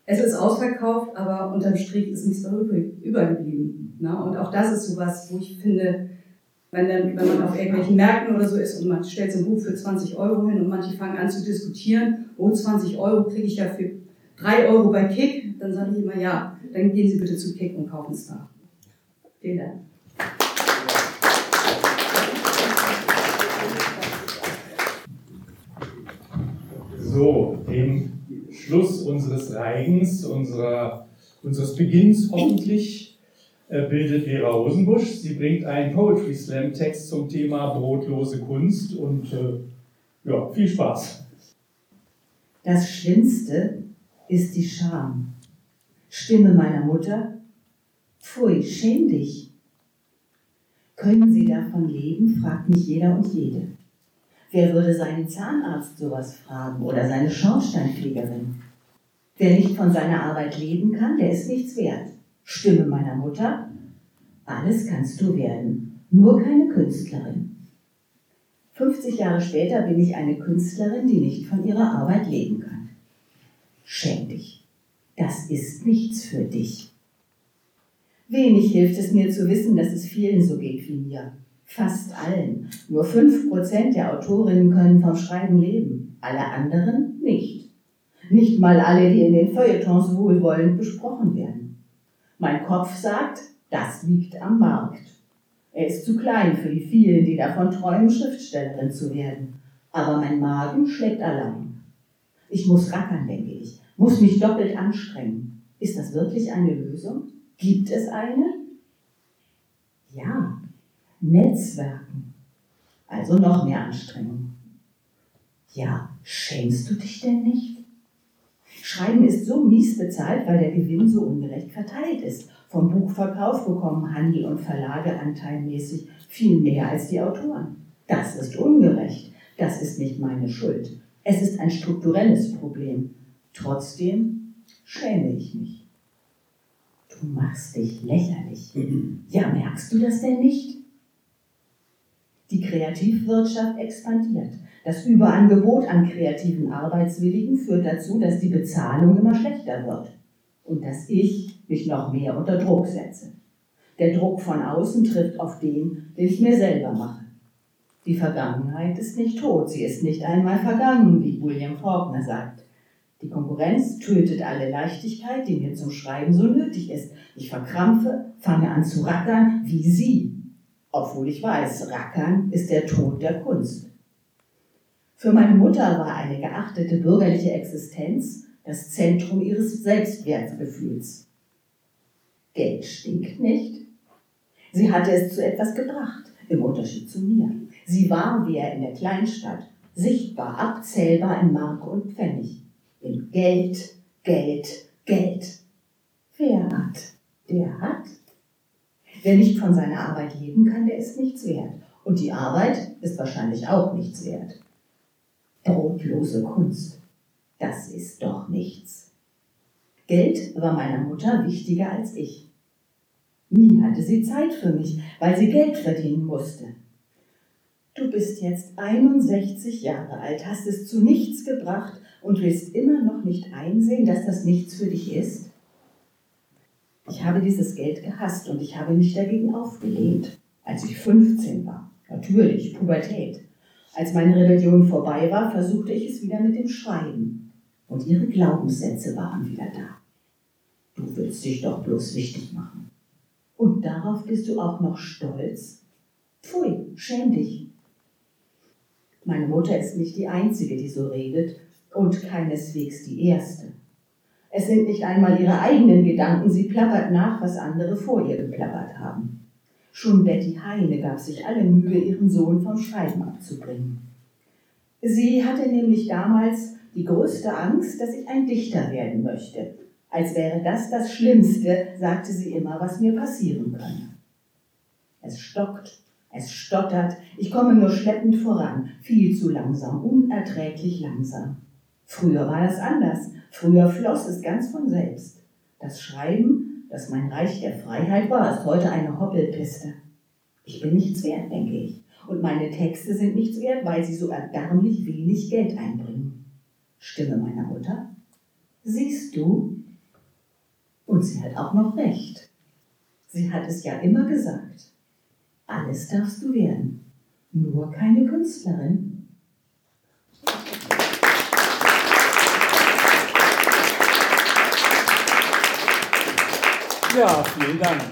es ist ausverkauft, aber unterm Strich ist nichts darüber übergeblieben. Ne? Und auch das ist sowas, wo ich finde, wenn, dann, wenn man auf irgendwelchen Märkten oder so ist und man stellt so ein Buch für 20 Euro hin und manche fangen an zu diskutieren, oh, 20 Euro kriege ich ja für 3 Euro bei Kick, dann sage ich immer, ja, dann gehen Sie bitte zu Kick und kaufen es da. Vielen Dank. So, dem Schluss unseres Reigens, unserer, unseres Beginns hoffentlich, äh, bildet Vera Rosenbusch. Sie bringt einen Poetry Slam Text zum Thema brotlose Kunst und äh, ja, viel Spaß. Das Schlimmste ist die Scham. Stimme meiner Mutter, pfui, schäm dich. Können Sie davon leben, fragt mich jeder und jede. Wer würde seinen Zahnarzt sowas fragen oder seine Schornsteinfegerin? Wer nicht von seiner Arbeit leben kann, der ist nichts wert. Stimme meiner Mutter, alles kannst du werden, nur keine Künstlerin. 50 Jahre später bin ich eine Künstlerin, die nicht von ihrer Arbeit leben kann. Schäm dich. Das ist nichts für dich. Wenig hilft es mir zu wissen, dass es vielen so geht wie mir. Fast allen. Nur 5% der Autorinnen können vom Schreiben leben, alle anderen nicht. Nicht mal alle, die in den Feuilletons wohlwollend besprochen werden. Mein Kopf sagt, das liegt am Markt. Er ist zu klein für die vielen, die davon träumen, Schriftstellerin zu werden. Aber mein Magen schlägt allein. Ich muss rackern, denke ich, muss mich doppelt anstrengen. Ist das wirklich eine Lösung? Gibt es eine? Ja, Netzwerken. Also noch mehr Anstrengung. Ja, schämst du dich denn nicht? Schreiben ist so mies bezahlt, weil der Gewinn so ungerecht verteilt ist. Vom Buchverkauf bekommen Handel und Verlage anteilmäßig viel mehr als die Autoren. Das ist ungerecht. Das ist nicht meine Schuld. Es ist ein strukturelles Problem. Trotzdem schäme ich mich. Du machst dich lächerlich. Ja, merkst du das denn nicht? Die Kreativwirtschaft expandiert. Das Überangebot an kreativen Arbeitswilligen führt dazu, dass die Bezahlung immer schlechter wird und dass ich mich noch mehr unter Druck setze. Der Druck von außen trifft auf den, den ich mir selber mache. Die Vergangenheit ist nicht tot, sie ist nicht einmal vergangen, wie William Faulkner sagt. Die Konkurrenz tötet alle Leichtigkeit, die mir zum Schreiben so nötig ist. Ich verkrampfe, fange an zu rackern, wie Sie. Obwohl ich weiß, rackern ist der Tod der Kunst. Für meine Mutter war eine geachtete bürgerliche Existenz das Zentrum ihres Selbstwertgefühls. Geld stinkt nicht. Sie hatte es zu etwas gebracht, im Unterschied zu mir. Sie war wie er in der Kleinstadt, sichtbar, abzählbar in Mark und Pfennig. In Geld, Geld, Geld. Wer hat, der hat. Wer nicht von seiner Arbeit leben kann, der ist nichts wert. Und die Arbeit ist wahrscheinlich auch nichts wert. Brotlose Kunst. Das ist doch nichts. Geld war meiner Mutter wichtiger als ich. Nie hatte sie Zeit für mich, weil sie Geld verdienen musste. Du bist jetzt 61 Jahre alt, hast es zu nichts gebracht und willst immer noch nicht einsehen, dass das nichts für dich ist? Ich habe dieses Geld gehasst und ich habe mich dagegen aufgelehnt, als ich 15 war. Natürlich, Pubertät. Als meine Rebellion vorbei war, versuchte ich es wieder mit dem Schreiben. Und ihre Glaubenssätze waren wieder da. Du willst dich doch bloß wichtig machen. Und darauf bist du auch noch stolz? Pfui, schäm dich. Meine Mutter ist nicht die Einzige, die so redet und keineswegs die Erste. Es sind nicht einmal ihre eigenen Gedanken, sie plappert nach, was andere vor ihr geplappert haben. Schon Betty Heine gab sich alle Mühe, ihren Sohn vom Schreiben abzubringen. Sie hatte nämlich damals die größte Angst, dass ich ein Dichter werden möchte. Als wäre das das Schlimmste, sagte sie immer, was mir passieren könne. Es stockt, es stottert, ich komme nur schleppend voran, viel zu langsam, unerträglich langsam. Früher war das anders, früher floss es ganz von selbst. Das Schreiben das mein Reich der Freiheit war, ist heute eine Hoppelpiste. Ich bin nichts wert, denke ich. Und meine Texte sind nichts wert, weil sie so erbärmlich wenig Geld einbringen. Stimme meiner Mutter? Siehst du? Und sie hat auch noch recht. Sie hat es ja immer gesagt. Alles darfst du werden, nur keine Künstlerin. Ja, vielen Dank.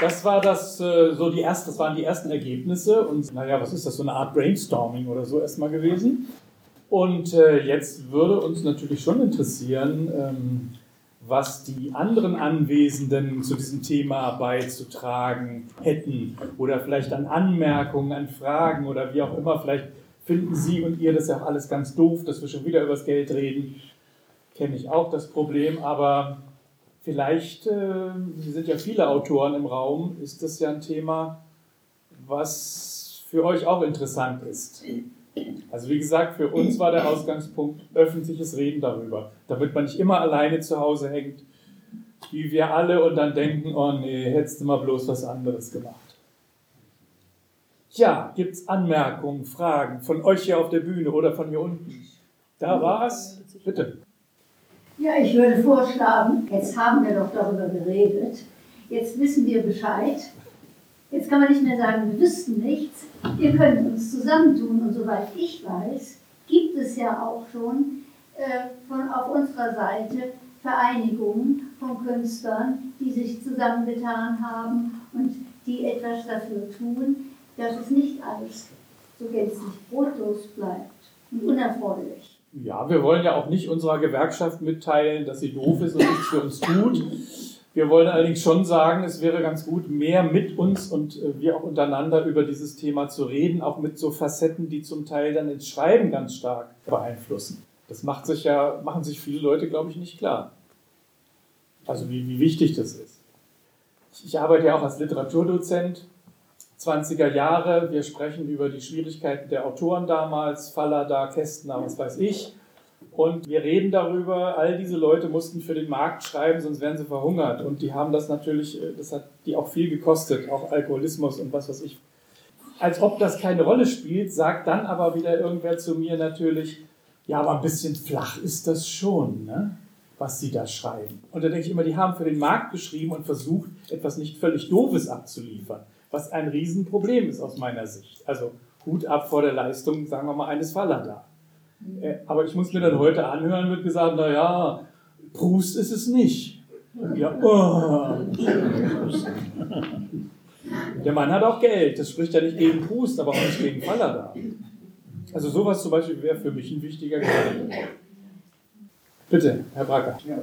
Das war das, äh, so die erste, das waren die ersten Ergebnisse und naja, was ist das, so eine Art Brainstorming oder so erstmal gewesen. Und äh, jetzt würde uns natürlich schon interessieren, ähm, was die anderen Anwesenden zu diesem Thema beizutragen hätten oder vielleicht an Anmerkungen, an Fragen oder wie auch immer. Vielleicht finden Sie und ihr das ja auch alles ganz doof, dass wir schon wieder über das Geld reden. Kenne ich auch das Problem, aber Vielleicht, äh, sind ja viele Autoren im Raum, ist das ja ein Thema, was für euch auch interessant ist. Also wie gesagt, für uns war der Ausgangspunkt öffentliches Reden darüber, damit man nicht immer alleine zu Hause hängt, wie wir alle und dann denken, oh nee, hättest du mal bloß was anderes gemacht. Ja, gibt es Anmerkungen, Fragen von euch hier auf der Bühne oder von hier unten? Da war es. Bitte. Ja, ich würde vorschlagen, jetzt haben wir doch darüber geredet, jetzt wissen wir Bescheid. Jetzt kann man nicht mehr sagen, wir wüssten nichts. Wir können uns zusammentun und soweit ich weiß, gibt es ja auch schon äh, von, auf unserer Seite Vereinigungen von Künstlern, die sich zusammengetan haben und die etwas dafür tun, dass es nicht alles so gänzlich brotlos bleibt und unerfreulich. Ja, wir wollen ja auch nicht unserer Gewerkschaft mitteilen, dass sie doof ist und nichts für uns tut. Wir wollen allerdings schon sagen, es wäre ganz gut, mehr mit uns und äh, wir auch untereinander über dieses Thema zu reden, auch mit so Facetten, die zum Teil dann ins Schreiben ganz stark beeinflussen. Das macht sich ja, machen sich viele Leute, glaube ich, nicht klar. Also wie, wie wichtig das ist. Ich arbeite ja auch als Literaturdozent, 20er Jahre. Wir sprechen über die Schwierigkeiten der Autoren damals, Fallada, Kästner, was weiß ich. Und wir reden darüber, all diese Leute mussten für den Markt schreiben, sonst wären sie verhungert. Und die haben das natürlich, äh, das hat die auch viel gekostet, auch Alkoholismus und was weiß ich. Als ob das keine Rolle spielt, sagt dann aber wieder irgendwer zu mir natürlich, ja, aber ein bisschen flach ist das schon, ne? was sie da schreiben. Und da denke ich immer, die haben für den Markt geschrieben und versucht, etwas nicht völlig Doofes abzuliefern, was ein Riesenproblem ist aus meiner Sicht. Also Hut ab vor der Leistung, sagen wir mal, eines Fallada. Äh, aber ich muss mir dann heute anhören, wird gesagt, naja, Proust ist es nicht. Ja, oh. Der Mann hat auch Geld, das spricht ja nicht gegen Proust, aber auch nicht gegen Fallada. Also sowas zum Beispiel wäre für mich ein wichtiger Gedanke. Bitte, Herr Bracker. Ja.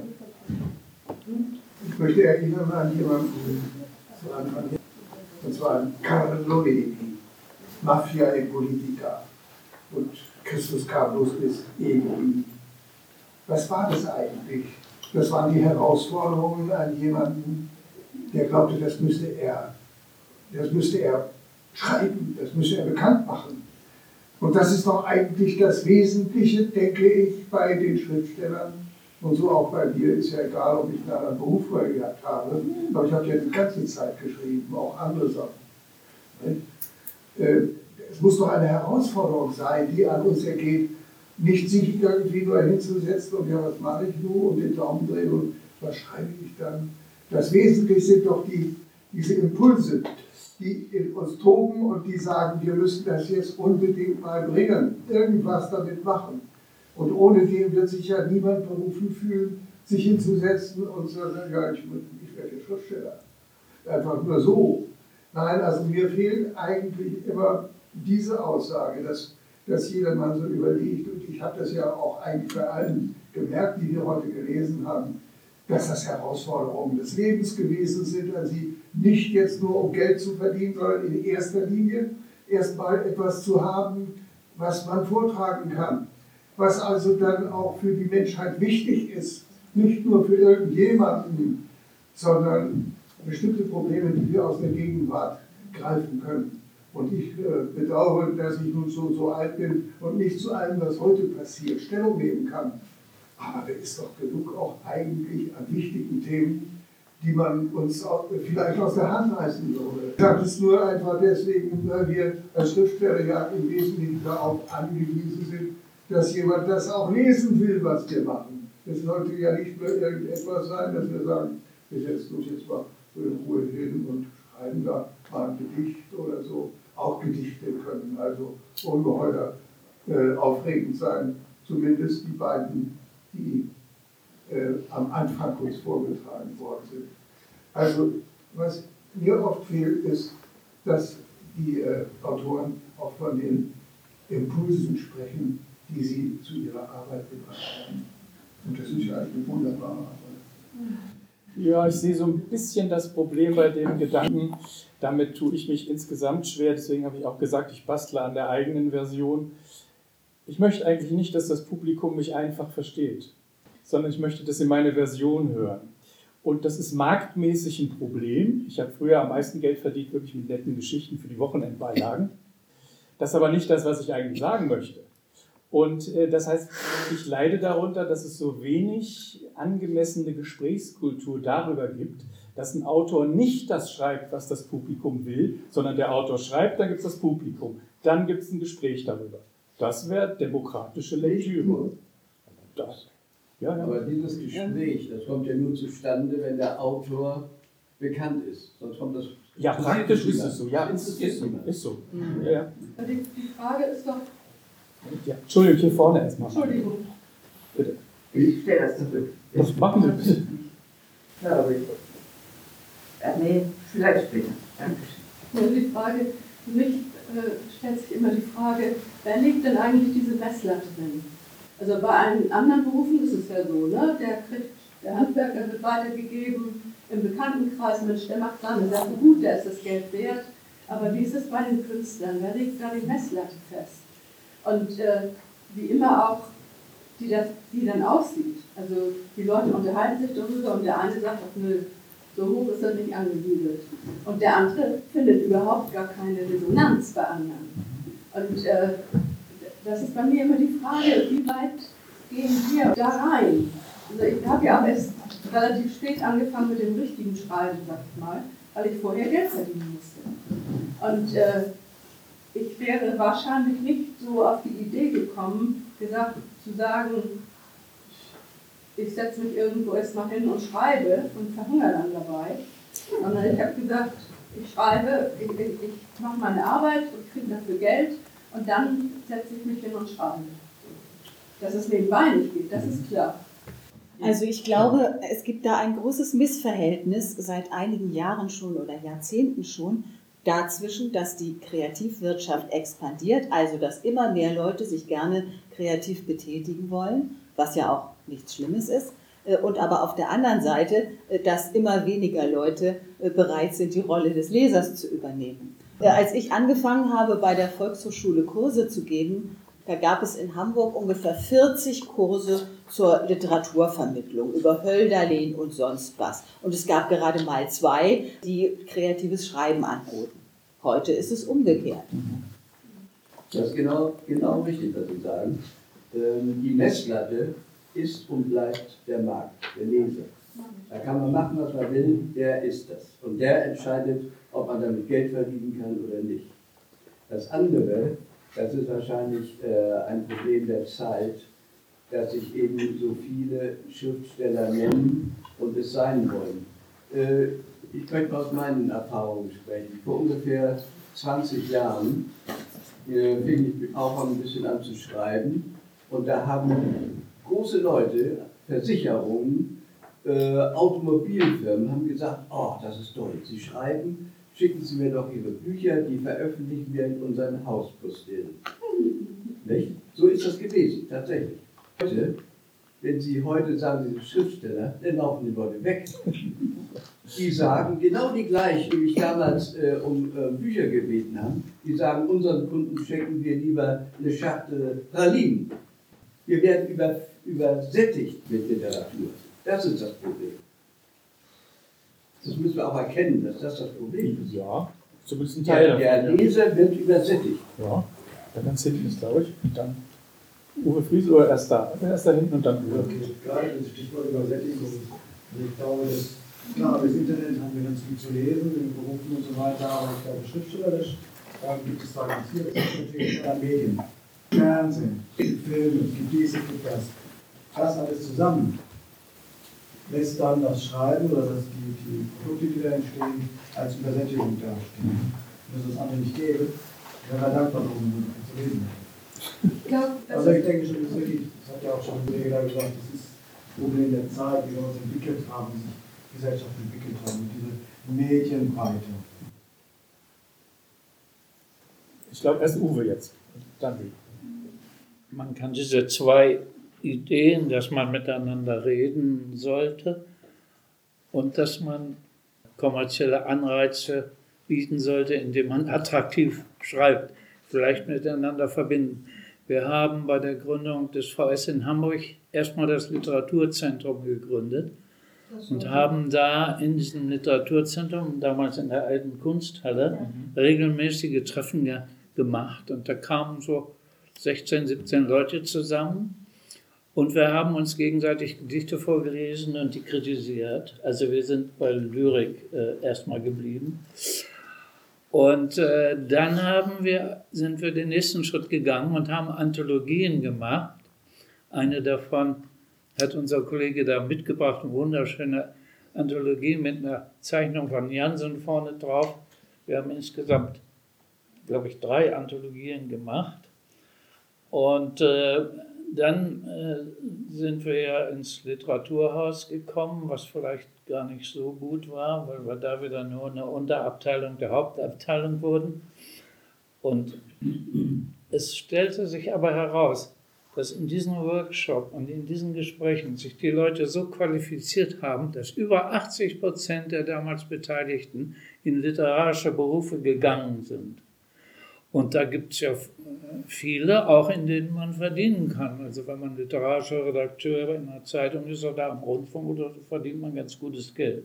Ich möchte erinnern an jemanden, und zwar an Karl Loretti, Mafia e Politica. Und Christus Carlos ist Egoi. Was war das eigentlich? Das waren die Herausforderungen an jemanden, der glaubte, das müsste er, das müsste er schreiben, das müsste er bekannt machen. Und das ist doch eigentlich das Wesentliche, denke ich, bei den Schriftstellern. Und so auch bei mir ist ja egal, ob ich einen anderen Beruf vorher gehabt habe, aber ich habe ja die ganze Zeit geschrieben, auch andere Sachen. Äh, es muss doch eine Herausforderung sein, die an uns ergeht, nicht sich irgendwie nur hinzusetzen und ja, was mache ich nur und den Daumen drehen und was schreibe ich dann. Das Wesentliche sind doch die, diese Impulse, die in uns toben und die sagen, wir müssen das jetzt unbedingt mal bringen, irgendwas damit machen. Und ohne dem wird sich ja niemand berufen fühlen, sich hinzusetzen und zu sagen, ja, ich, ich werde Schriftsteller. Einfach nur so. Nein, also mir fehlt eigentlich immer diese Aussage, dass, dass jedermann so überlegt, und ich habe das ja auch eigentlich bei allen gemerkt, die wir heute gelesen haben, dass das Herausforderungen des Lebens gewesen sind, also sie nicht jetzt nur um Geld zu verdienen, sondern in erster Linie erstmal etwas zu haben, was man vortragen kann, was also dann auch für die Menschheit wichtig ist, nicht nur für irgendjemanden, sondern bestimmte Probleme, die wir aus der Gegenwart greifen können. Und ich äh, bedauere, dass ich nun so, so alt bin und nicht zu allem, was heute passiert, Stellung nehmen kann. Aber da ist doch genug auch eigentlich an wichtigen Themen, die man uns vielleicht aus der Hand reißen würde. Ich sage es nur einfach deswegen, weil wir als Schriftsteller ja im Wesentlichen darauf angewiesen sind, dass jemand das auch lesen will, was wir machen. Es sollte ja nicht nur irgendetwas sein, dass wir sagen, wir setzen uns jetzt mal in Ruhe hin und schreiben da mal ein Gedicht oder so auch Gedichte können also ungeheuer äh, aufregend sein. Zumindest die beiden, die äh, am Anfang kurz vorgetragen worden sind. Also was mir oft fehlt, ist, dass die äh, Autoren auch von den Impulsen sprechen, die sie zu ihrer Arbeit gebracht haben. Und das ist ja eine wunderbare Arbeit. Ja, ich sehe so ein bisschen das Problem bei dem Gedanken, damit tue ich mich insgesamt schwer, deswegen habe ich auch gesagt, ich bastle an der eigenen Version. Ich möchte eigentlich nicht, dass das Publikum mich einfach versteht, sondern ich möchte das in meine Version hören. Und das ist marktmäßig ein Problem. Ich habe früher am meisten Geld verdient, wirklich mit netten Geschichten für die Wochenendbeilagen. Das ist aber nicht das, was ich eigentlich sagen möchte. Und äh, das heißt, ich leide darunter, dass es so wenig angemessene Gesprächskultur darüber gibt, dass ein Autor nicht das schreibt, was das Publikum will, sondern der Autor schreibt, dann gibt es das Publikum, dann gibt es ein Gespräch darüber. Das wäre demokratische Lektüre. Das. Ja, ja. Aber dieses Gespräch, das kommt ja nur zustande, wenn der Autor bekannt ist. Sonst kommt das. Ja, praktisch ist es so. Ja, ist, ist, ist, ist so. Mhm. Ja. Die Frage ist doch, ja, Entschuldigung, hier vorne erstmal. Entschuldigung. Bitte. Ich stelle das zurück. Was machen Sie bitte? Ja, aber ich. Ja, nee, vielleicht später. Dankeschön. Also die Frage, für mich äh, stellt sich immer die Frage, wer legt denn eigentlich diese Messlatte drin? Also bei allen anderen Berufen ist es ja so, ne? Der kriegt, der Handwerker wird weitergegeben, im Bekanntenkreis, Mensch, der macht da eine Sache gut, der ist das Geld wert. Aber wie ist es bei den Künstlern? Wer legt da die Messlatte fest? Und äh, wie immer auch die, das, die dann aussieht. Also die Leute unterhalten sich darüber und der eine sagt, ach nö, so hoch ist er nicht angesiedelt. Und der andere findet überhaupt gar keine Resonanz bei anderen. Und äh, das ist bei mir immer die Frage, wie weit gehen wir da rein? Also ich habe ja auch erst relativ spät angefangen mit dem richtigen Schreiben, sag ich mal, weil ich vorher Geld verdienen musste. Und äh, ich wäre wahrscheinlich nicht so auf die Idee gekommen, gesagt, zu sagen, ich setze mich irgendwo erstmal hin und schreibe und verhungere dann dabei. Sondern ich habe gesagt, ich schreibe, ich, ich, ich mache meine Arbeit und kriege dafür Geld und dann setze ich mich hin und schreibe. Dass es nebenbei nicht geht, das ist klar. Also ich glaube, es gibt da ein großes Missverhältnis seit einigen Jahren schon oder Jahrzehnten schon dazwischen, dass die Kreativwirtschaft expandiert, also dass immer mehr Leute sich gerne kreativ betätigen wollen, was ja auch nichts Schlimmes ist, äh, und aber auf der anderen Seite, äh, dass immer weniger Leute äh, bereit sind, die Rolle des Lesers zu übernehmen. Als ich angefangen habe, bei der Volkshochschule Kurse zu geben, da gab es in Hamburg ungefähr 40 Kurse zur Literaturvermittlung über Hölderlin und sonst was. Und es gab gerade mal zwei, die kreatives Schreiben anboten. Heute ist es umgekehrt. Das ist genau, genau richtig, was Sie sagen. Ähm, die Messlatte ist und bleibt der Markt, der Leser. Da kann man machen, was man will, der ist das. Und der entscheidet, ob man damit Geld verdienen kann oder nicht. Das andere, das ist wahrscheinlich äh, ein Problem der Zeit, dass sich eben so viele Schriftsteller nennen und es sein wollen. Äh, ich möchte aus meinen Erfahrungen sprechen. Vor ungefähr 20 Jahren äh, fing ich auch ein bisschen an zu schreiben und da haben große Leute, Versicherungen, äh, Automobilfirmen haben gesagt, oh, das ist toll, Sie schreiben, schicken Sie mir doch Ihre Bücher, die veröffentlichen wir in unseren Hauspostillen. Nicht? So ist das gewesen, tatsächlich. Heute, wenn Sie heute sagen, Sie sind Schriftsteller, dann laufen die Leute weg. Die sagen genau die gleichen, die mich damals äh, um äh, Bücher gebeten haben. Die sagen, unseren Kunden schenken wir lieber eine Schachtel Pralinen. Wir werden über, übersättigt mit Literatur. Das ist das Problem. Das müssen wir auch erkennen, dass das das Problem ist. Ja, zumindest ein Teil der, der. Leser wird übersättigt. Ja, da ganz hinten ist, glaube ich. Und dann Uwe Friese oder erst da? Erst da hinten und dann Uwe. Okay, gerade das Stichwort Übersättigung. Ich glaube, dass, klar, das Internet haben wir ganz viel zu lesen, in Berufen und so weiter, aber ich glaube, schriftstellerisch ähm, gibt es da ganz viel. Das ist natürlich äh, Medien. Fernsehen, Filme, es gibt dies, es gibt das. Das alles zusammen lässt dann das Schreiben oder das, die, die Produkte, die da entstehen, als Übersättigung dastehen. Wenn es das andere nicht gäbe, wäre er dankbar darum, um zu lesen. Ich glaub, Also ich denke schon, das ist wirklich, das hat ja auch schon Kollege da gesagt, das ist das Problem der Zeit, wie wir uns entwickelt haben, wie sich die Gesellschaft entwickelt haben, und diese Medienbreite. Ich glaube, erst Uwe jetzt. Dann du. Man kann diese zwei Ideen, dass man miteinander reden sollte und dass man kommerzielle Anreize bieten sollte, indem man attraktiv schreibt, vielleicht miteinander verbinden. Wir haben bei der Gründung des VS in Hamburg erstmal das Literaturzentrum gegründet und haben da in diesem Literaturzentrum, damals in der alten Kunsthalle, regelmäßige Treffen ge gemacht. Und da kamen so 16, 17 Leute zusammen. Und wir haben uns gegenseitig Gedichte vorgelesen und die kritisiert. Also wir sind bei Lyrik äh, erstmal geblieben. Und äh, dann haben wir, sind wir den nächsten Schritt gegangen und haben Anthologien gemacht. Eine davon hat unser Kollege da mitgebracht, eine wunderschöne Anthologie mit einer Zeichnung von Jansen vorne drauf. Wir haben insgesamt, glaube ich, drei Anthologien gemacht. Und äh, dann äh, sind wir ja ins Literaturhaus gekommen, was vielleicht gar nicht so gut war, weil wir da wieder nur eine Unterabteilung der Hauptabteilung wurden. Und es stellte sich aber heraus, dass in diesem Workshop und in diesen Gesprächen sich die Leute so qualifiziert haben, dass über 80 Prozent der damals Beteiligten in literarische Berufe gegangen sind. Und da gibt es ja viele, auch in denen man verdienen kann. Also wenn man literarischer Redakteur in einer Zeitung ist oder am Rundfunk, oder verdient man ganz gutes Geld.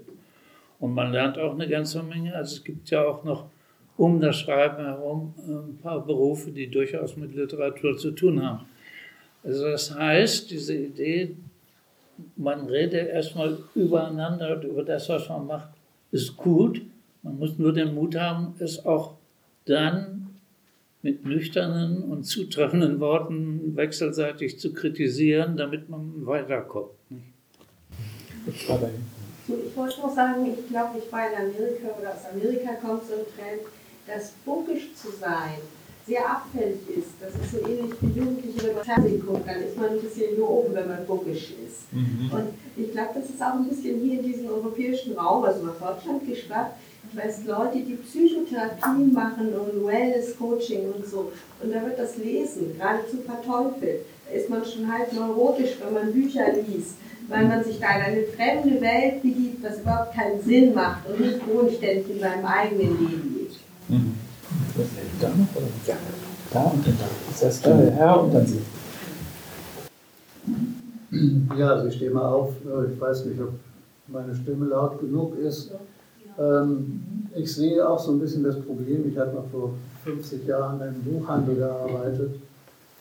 Und man lernt auch eine ganze Menge. Also es gibt ja auch noch um das Schreiben herum ein paar Berufe, die durchaus mit Literatur zu tun haben. Also das heißt, diese Idee, man redet erstmal übereinander und über das, was man macht, ist gut. Man muss nur den Mut haben, es auch dann mit nüchternen und zutreffenden Worten wechselseitig zu kritisieren, damit man weiterkommt. Ich wollte noch sagen, ich glaube, ich war in Amerika oder aus Amerika kommt so ein Trend, dass bunkisch zu sein sehr abfällig ist. Das ist so ähnlich wie Jugendliche, wenn man Fernsehen guckt, dann ist man ein bisschen nur oben, wenn man bunkisch ist. Mhm. Und ich glaube, das ist auch ein bisschen hier in diesem europäischen Raum, also nach Deutschland geschwappt, weil es Leute, die Psychotherapie machen und Wellness-Coaching und so. Und da wird das Lesen geradezu verteufelt. Da ist man schon halt neurotisch, wenn man Bücher liest, weil man sich da in eine fremde Welt begibt, was überhaupt keinen Sinn macht und nicht bodenständig in seinem eigenen Leben lebt. Mhm. Da noch oder? Ja. Da und dann da. Das heißt, da der Herr und dann Sie. Ja, also ich stehe mal auf. Äh, ich weiß nicht, ob meine Stimme laut genug ist. Ähm, ich sehe auch so ein bisschen das Problem. Ich habe noch vor 50 Jahren im Buchhandel gearbeitet.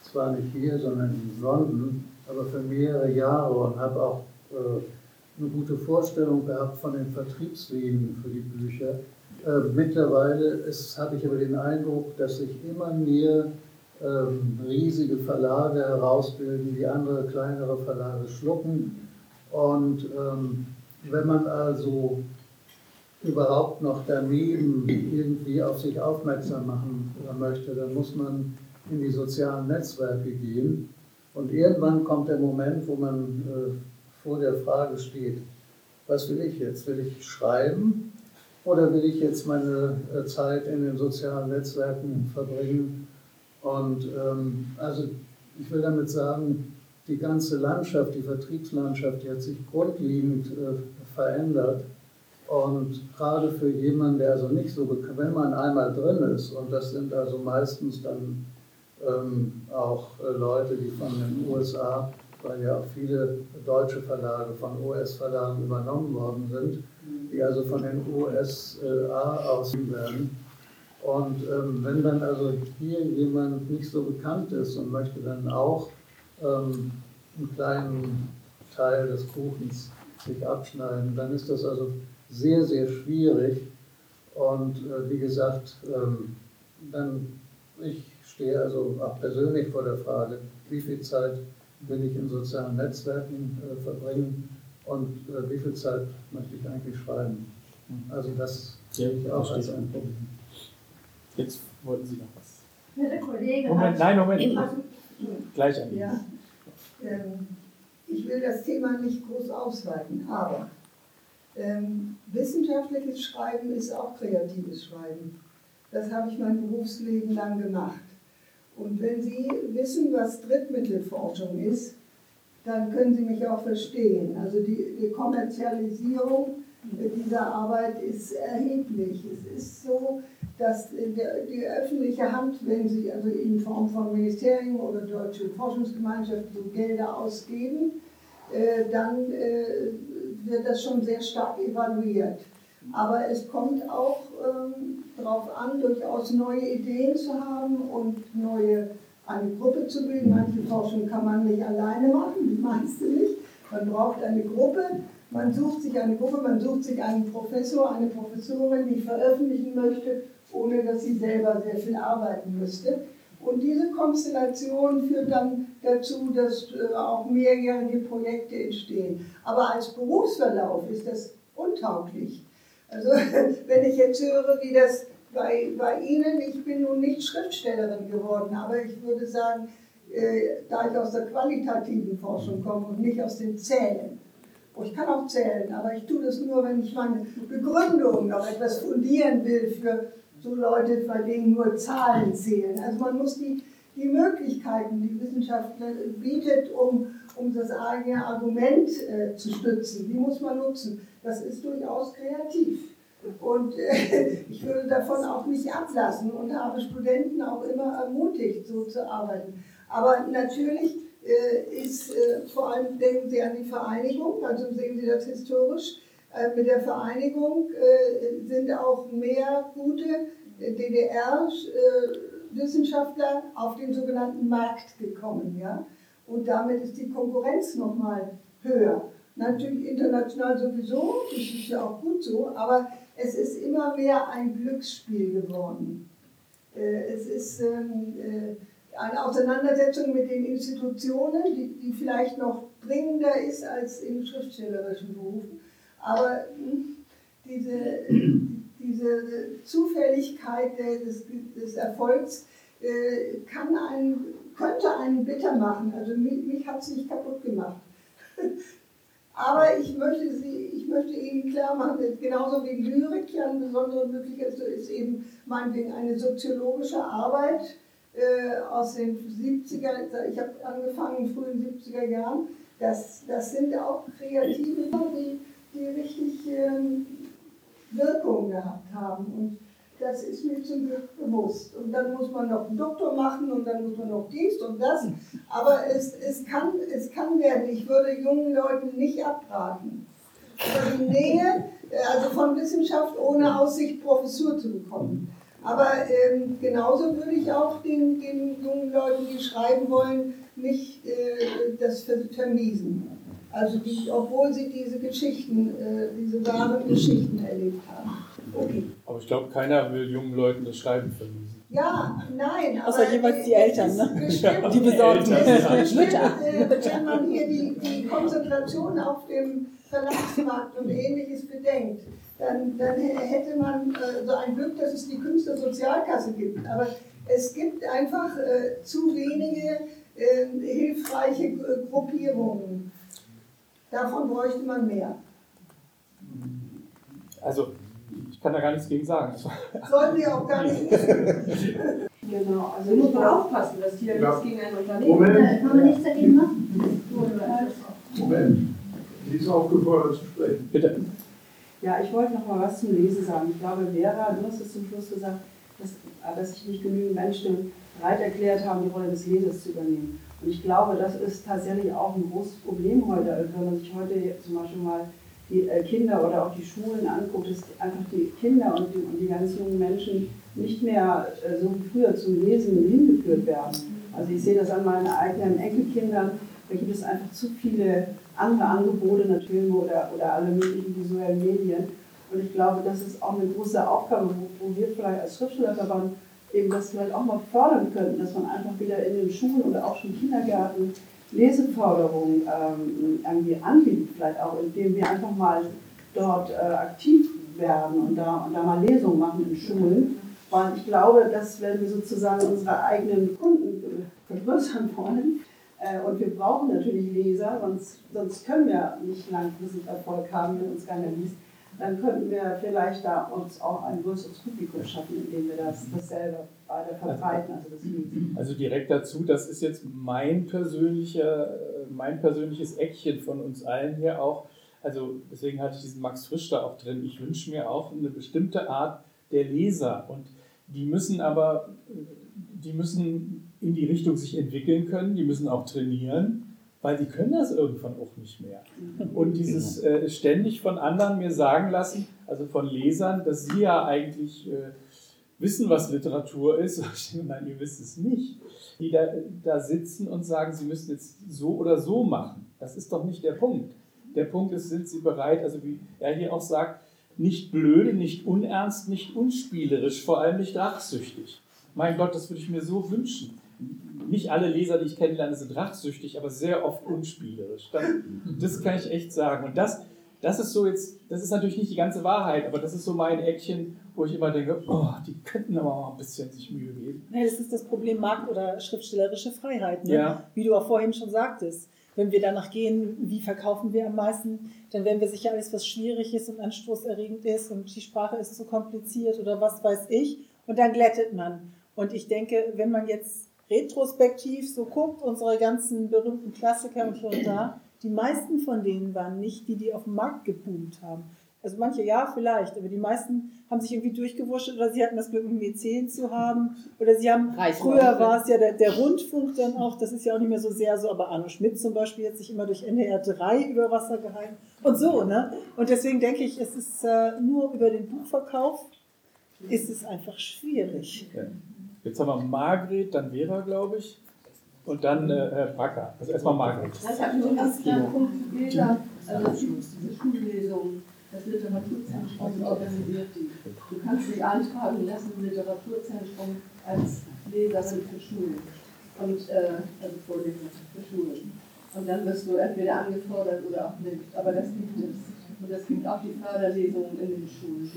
Zwar nicht hier, sondern in London, aber für mehrere Jahre und habe auch äh, eine gute Vorstellung gehabt von den Vertriebswegen für die Bücher. Äh, mittlerweile habe ich aber den Eindruck, dass sich immer mehr ähm, riesige Verlage herausbilden, die andere kleinere Verlage schlucken. Und ähm, wenn man also überhaupt noch daneben irgendwie auf sich aufmerksam machen möchte, dann muss man in die sozialen Netzwerke gehen. Und irgendwann kommt der Moment, wo man äh, vor der Frage steht, was will ich jetzt? Will ich schreiben oder will ich jetzt meine äh, Zeit in den sozialen Netzwerken verbringen? Und ähm, also ich will damit sagen, die ganze Landschaft, die Vertriebslandschaft, die hat sich grundlegend äh, verändert. Und gerade für jemanden, der also nicht so, wenn man einmal drin ist, und das sind also meistens dann ähm, auch äh, Leute, die von den USA, weil ja auch viele deutsche Verlage von US-Verlagen übernommen worden sind, die also von den USA ausgegeben werden. Und ähm, wenn dann also hier jemand nicht so bekannt ist und möchte dann auch ähm, einen kleinen Teil des Kuchens sich abschneiden, dann ist das also sehr, sehr schwierig. Und äh, wie gesagt, ähm, dann ich stehe also auch persönlich vor der Frage, wie viel Zeit will ich in sozialen Netzwerken äh, verbringen und äh, wie viel Zeit möchte ich eigentlich schreiben. Also das sehe ich auch als ein Problem. Jetzt wollten Sie noch was. Ja, der Kollege Moment, hat nein, Moment. Gleich an ja, ähm, Ich will das Thema nicht groß ausweiten, aber ähm, wissenschaftliches Schreiben ist auch kreatives Schreiben. Das habe ich mein Berufsleben lang gemacht. Und wenn Sie wissen, was Drittmittelforschung ist, dann können Sie mich auch verstehen. Also die, die Kommerzialisierung dieser Arbeit ist erheblich. Es ist so, dass die öffentliche Hand, wenn sie also in Form von Ministerium oder Deutsche Forschungsgemeinschaft so Gelder ausgeben, äh, dann äh, wird das schon sehr stark evaluiert. Aber es kommt auch ähm, darauf an, durchaus neue Ideen zu haben und neue eine Gruppe zu bilden. Manche Forschung kann man nicht alleine machen, die meiste nicht. Man braucht eine Gruppe, man sucht sich eine Gruppe, man sucht sich einen Professor, eine Professorin, die veröffentlichen möchte, ohne dass sie selber sehr viel arbeiten müsste. Und diese Konstellation führt dann dazu, dass äh, auch mehrjährige Projekte entstehen. Aber als Berufsverlauf ist das untauglich. Also wenn ich jetzt höre, wie das bei, bei Ihnen, ich bin nun nicht Schriftstellerin geworden, aber ich würde sagen, äh, da ich aus der qualitativen Forschung komme und nicht aus dem Zählen. Oh, ich kann auch zählen, aber ich tue das nur, wenn ich meine Begründung noch etwas fundieren will für so Leute, bei denen nur Zahlen zählen. Also man muss die, die Möglichkeiten, die Wissenschaft bietet, um, um das eigene Argument äh, zu stützen, die muss man nutzen. Das ist durchaus kreativ. Und äh, ich würde davon auch nicht ablassen und habe Studenten auch immer ermutigt, so zu arbeiten. Aber natürlich äh, ist äh, vor allem, denken Sie an die Vereinigung, also sehen Sie das historisch, äh, mit der Vereinigung äh, sind auch mehr gute DDR-Wissenschaftler auf den sogenannten Markt gekommen. Ja? Und damit ist die Konkurrenz nochmal höher. Natürlich international sowieso, das ist ja auch gut so, aber es ist immer mehr ein Glücksspiel geworden. Äh, es ist ähm, eine Auseinandersetzung mit den Institutionen, die, die vielleicht noch dringender ist als in schriftstellerischen Berufen. Aber hm, diese, diese Zufälligkeit des, des Erfolgs äh, kann einen, könnte einen bitter machen. Also mich, mich hat es nicht kaputt gemacht. Aber ich möchte, Sie, ich möchte Ihnen klar machen, genauso wie Lyrik ja eine besondere Möglichkeit ist, ist eben meinetwegen eine soziologische Arbeit äh, aus den 70er, ich habe angefangen in den frühen 70er Jahren, das, das sind auch Kreative, die, die richtig ähm, Wirkung gehabt haben. Und das ist mir zum Glück bewusst. Und dann muss man noch einen Doktor machen und dann muss man noch dies und das. Aber es, es, kann, es kann werden. Ich würde jungen Leuten nicht abraten. Die Nähe, äh, also von Wissenschaft ohne Aussicht, Professur zu bekommen. Aber ähm, genauso würde ich auch den, den jungen Leuten, die schreiben wollen, nicht äh, das vermiesen. Also die, obwohl sie diese Geschichten, äh, diese wahren Geschichten erlebt haben. Okay. Aber ich glaube, keiner will jungen Leuten das Schreiben vermiesen. Ja, nein. Außer jeweils die Eltern, ne? Bestimmt, die besorgten Mütter. Wenn man hier die, die Konzentration auf dem Verlagsmarkt und ähnliches bedenkt, dann, dann hätte man äh, so ein Glück, dass es die Künstlersozialkasse gibt. Aber es gibt einfach äh, zu wenige äh, hilfreiche Gruppierungen. Davon bräuchte man mehr. Also, ich kann da gar nichts gegen sagen. Sollten wir auch gar nicht. genau, also muss man aufpassen, dass hier ja. nichts gegen ein Unternehmen Moment. Kann man nichts dagegen machen? Moment. Sie ist aufgefordert zu sprechen. Bitte. Ja, ich wollte noch mal was zum Lesen sagen. Ich glaube, Vera, du hast es zum Schluss gesagt, dass, dass sich nicht genügend Menschen bereit erklärt haben, die Rolle des Lesers zu übernehmen. Und ich glaube, das ist tatsächlich auch ein großes Problem heute. Also wenn man sich heute zum Beispiel mal die äh, Kinder oder auch die Schulen anguckt, dass einfach die Kinder und die, und die ganz jungen Menschen nicht mehr äh, so wie früher zum Lesen hingeführt werden. Also ich sehe das an meinen eigenen Enkelkindern, da gibt es einfach zu viele andere Angebote, natürlich oder, oder alle möglichen visuellen Medien. Und ich glaube, das ist auch eine große Aufgabe, wo, wo wir vielleicht als Schriftstellerverband eben das vielleicht auch mal fördern könnten, dass man einfach wieder in den Schulen oder auch schon Kindergärten Leseförderung ähm, irgendwie anbietet, vielleicht auch, indem wir einfach mal dort äh, aktiv werden und da, und da mal Lesungen machen in Schulen. Weil ich glaube, dass wenn wir sozusagen unsere eigenen Kunden vergrößern wollen, äh, und wir brauchen natürlich Leser, sonst, sonst können wir nicht langfristig Erfolg haben, wenn uns keiner liest, dann könnten wir vielleicht da uns auch ein größeres Publikum schaffen, indem wir das, das selber weiter verbreiten, also das. Also direkt dazu, das ist jetzt mein persönlicher, mein persönliches Eckchen von uns allen hier auch. Also deswegen hatte ich diesen Max Frisch da auch drin. Ich wünsche mir auch eine bestimmte Art der Leser und die müssen aber, die müssen in die Richtung sich entwickeln können, die müssen auch trainieren weil die können das irgendwann auch nicht mehr. Und dieses genau. äh, ständig von anderen mir sagen lassen, also von Lesern, dass sie ja eigentlich äh, wissen, was Literatur ist, nein, ihr wisst es nicht, die da, da sitzen und sagen, sie müssen jetzt so oder so machen. Das ist doch nicht der Punkt. Der Punkt ist, sind sie bereit, also wie er hier auch sagt, nicht blöde, nicht unernst, nicht unspielerisch, vor allem nicht rachsüchtig. Mein Gott, das würde ich mir so wünschen nicht alle Leser, die ich kennenlerne, sind rachsüchtig, aber sehr oft unspielerisch. Das, kann ich echt sagen. Und das, das ist so jetzt, das ist natürlich nicht die ganze Wahrheit, aber das ist so mein Eckchen, wo ich immer denke, oh, die könnten aber mal ein bisschen sich Mühe geben. Nee, das ist das Problem Markt- oder schriftstellerische Freiheit, ne? ja. wie du auch vorhin schon sagtest. Wenn wir danach gehen, wie verkaufen wir am meisten, dann werden wir sicher alles, was schwierig ist und anstoßerregend ist und die Sprache ist zu kompliziert oder was weiß ich. Und dann glättet man. Und ich denke, wenn man jetzt retrospektiv so guckt, unsere ganzen berühmten Klassiker und so und da, die meisten von denen waren nicht die, die auf dem Markt geboomt haben. Also manche ja, vielleicht, aber die meisten haben sich irgendwie durchgewurschtelt oder sie hatten das Glück, einen Mäzen zu haben. Oder sie haben, früher war es ja der, der Rundfunk dann auch, das ist ja auch nicht mehr so sehr so, aber Arno Schmidt zum Beispiel hat sich immer durch NDR 3 über Wasser gehalten und so, ne? Und deswegen denke ich, es ist äh, nur über den Buchverkauf ist es einfach schwierig. Ja. Jetzt haben wir Margret, dann Vera, glaube ich, und dann äh, Herr Bracker. Also erstmal Margret. Das hat nur einen ganz kleinen Punkt später, also diese Schullesung. Das Literaturzentrum organisiert die. Du kannst dich eintragen lassen im Literaturzentrum als Leserin für Schulen. Und, äh, also Vorleserin für Schulen. Und dann wirst du entweder angefordert oder auch nicht. Aber das gibt es. Und es gibt auch die Förderlesungen in den Schulen.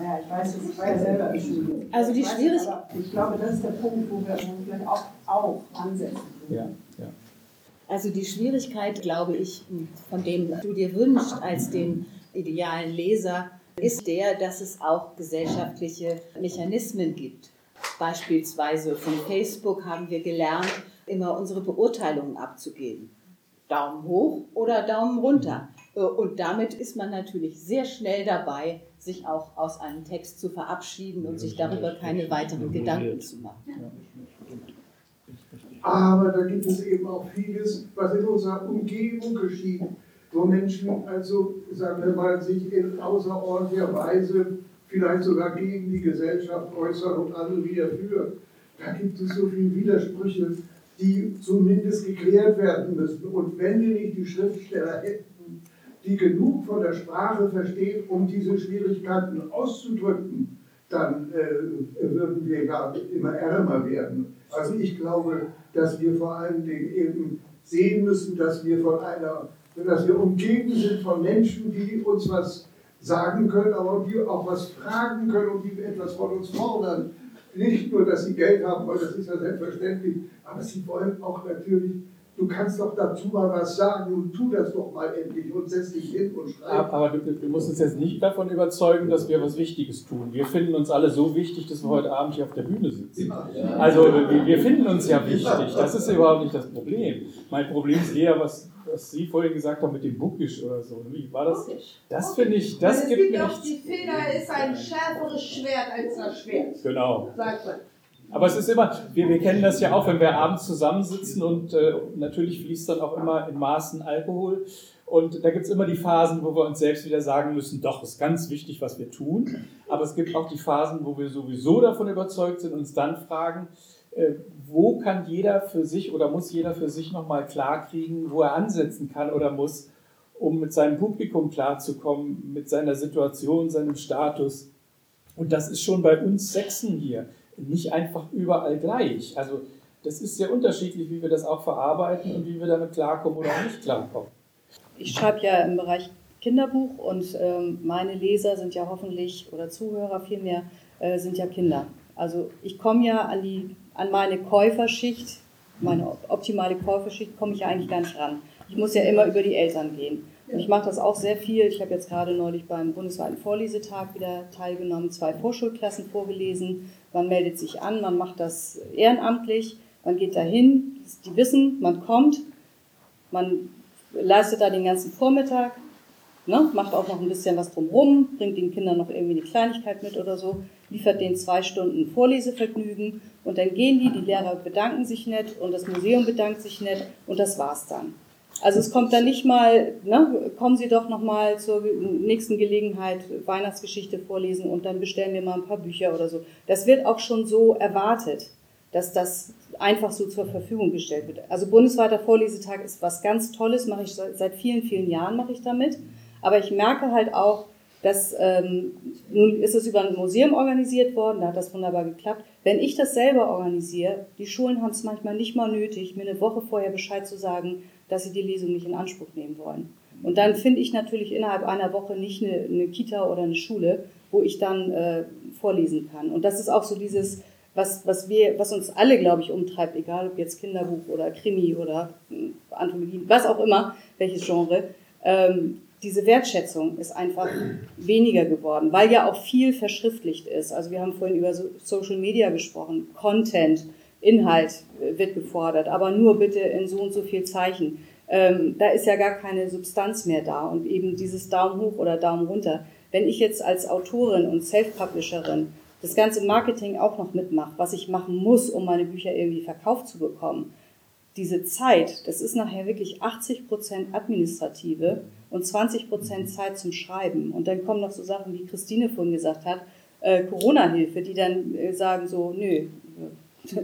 Ja, ich weiß es, ich war ja selber in Schule. Also die Schwierigkeit. Ich glaube, das ist der Punkt, wo wir vielleicht auch, auch ansetzen. Ja, ja. Also die Schwierigkeit, glaube ich, von dem du dir wünschst als den idealen Leser, ist der, dass es auch gesellschaftliche Mechanismen gibt. Beispielsweise von Facebook haben wir gelernt, immer unsere Beurteilungen abzugeben. Daumen hoch oder Daumen runter. Und damit ist man natürlich sehr schnell dabei, sich auch aus einem Text zu verabschieden und sich darüber keine weiteren Gedanken zu machen. Aber da gibt es eben auch vieles, was in unserer Umgebung geschieht, wo Menschen also, sagen wir mal, sich in außerordentlicher Weise vielleicht sogar gegen die Gesellschaft äußern und andere wieder für. Da gibt es so viele Widersprüche, die zumindest geklärt werden müssen. Und wenn wir nicht die Schriftsteller hätten, die genug von der Sprache verstehen, um diese Schwierigkeiten auszudrücken, dann äh, würden wir ja immer ärmer werden. Also ich glaube, dass wir vor allen Dingen eben sehen müssen, dass wir von einer, dass wir umgeben sind von Menschen, die uns was sagen können, aber die auch was fragen können und die etwas von uns fordern. Nicht nur, dass sie Geld haben wollen, das ist ja selbstverständlich, aber sie wollen auch natürlich du kannst doch dazu mal was sagen und tu das doch mal endlich und setz dich hin und schreib. Aber du, du, musst uns jetzt nicht davon überzeugen, dass wir was Wichtiges tun. Wir finden uns alle so wichtig, dass wir heute Abend hier auf der Bühne sitzen. Also wir, wir finden uns ja wichtig. Das ist überhaupt nicht das Problem. Mein Problem ist eher, was, was Sie vorhin gesagt haben mit dem Bookish oder so. Wie war das? Das finde ich, das es gibt mir auch, nichts. die Feder ist ein schärferes Schwert als das Schwert. Genau. Sagt man. Aber es ist immer, wir, wir kennen das ja auch, wenn wir abends zusammensitzen und äh, natürlich fließt dann auch immer in Maßen Alkohol. Und da gibt es immer die Phasen, wo wir uns selbst wieder sagen müssen, doch, ist ganz wichtig, was wir tun. Aber es gibt auch die Phasen, wo wir sowieso davon überzeugt sind uns dann fragen, äh, wo kann jeder für sich oder muss jeder für sich nochmal klarkriegen, wo er ansetzen kann oder muss, um mit seinem Publikum klarzukommen, mit seiner Situation, seinem Status. Und das ist schon bei uns Sechsen hier nicht einfach überall gleich. Also das ist sehr unterschiedlich, wie wir das auch verarbeiten und wie wir damit klarkommen oder nicht klarkommen. Ich schreibe ja im Bereich Kinderbuch und ähm, meine Leser sind ja hoffentlich, oder Zuhörer vielmehr, äh, sind ja Kinder. Also ich komme ja an, die, an meine Käuferschicht, meine optimale Käuferschicht, komme ich ja eigentlich gar nicht ran. Ich muss ja immer über die Eltern gehen. Ich mache das auch sehr viel. Ich habe jetzt gerade neulich beim bundesweiten Vorlesetag wieder teilgenommen, zwei Vorschulklassen vorgelesen. Man meldet sich an, man macht das ehrenamtlich, man geht dahin, die wissen, man kommt, man leistet da den ganzen Vormittag, ne, macht auch noch ein bisschen was drumherum, bringt den Kindern noch irgendwie eine Kleinigkeit mit oder so, liefert denen zwei Stunden Vorlesevergnügen und dann gehen die, die Lehrer bedanken sich nett und das Museum bedankt sich nett und das war's dann. Also es kommt dann nicht mal, ne, kommen Sie doch noch mal zur nächsten Gelegenheit Weihnachtsgeschichte vorlesen und dann bestellen wir mal ein paar Bücher oder so. Das wird auch schon so erwartet, dass das einfach so zur Verfügung gestellt wird. Also bundesweiter Vorlesetag ist was ganz Tolles, mache ich seit vielen, vielen Jahren mache ich damit. Aber ich merke halt auch, dass ähm, nun ist es über ein Museum organisiert worden, da hat das wunderbar geklappt. Wenn ich das selber organisiere, die Schulen haben es manchmal nicht mal nötig, mir eine Woche vorher Bescheid zu sagen, dass sie die Lesung nicht in Anspruch nehmen wollen. Und dann finde ich natürlich innerhalb einer Woche nicht eine, eine Kita oder eine Schule, wo ich dann äh, vorlesen kann. Und das ist auch so dieses, was, was, wir, was uns alle, glaube ich, umtreibt, egal ob jetzt Kinderbuch oder Krimi oder äh, Anthologie, was auch immer, welches Genre. Ähm, diese Wertschätzung ist einfach weniger geworden, weil ja auch viel verschriftlicht ist. Also wir haben vorhin über Social Media gesprochen, Content, Inhalt wird gefordert, aber nur bitte in so und so viel Zeichen. ähm, da ist ja gar keine Substanz mehr da und eben dieses Daumen hoch oder Daumen runter. Wenn ich jetzt als Autorin und Self-Publisherin das ganze Marketing auch noch mitmache, was ich machen muss, um meine Bücher irgendwie verkauft zu bekommen, diese Zeit, das ist nachher wirklich 80 Prozent administrative und 20 Prozent Zeit zum Schreiben. Und dann kommen noch so Sachen, wie Christine vorhin gesagt hat, äh, Corona-Hilfe, die dann äh, sagen so, nö,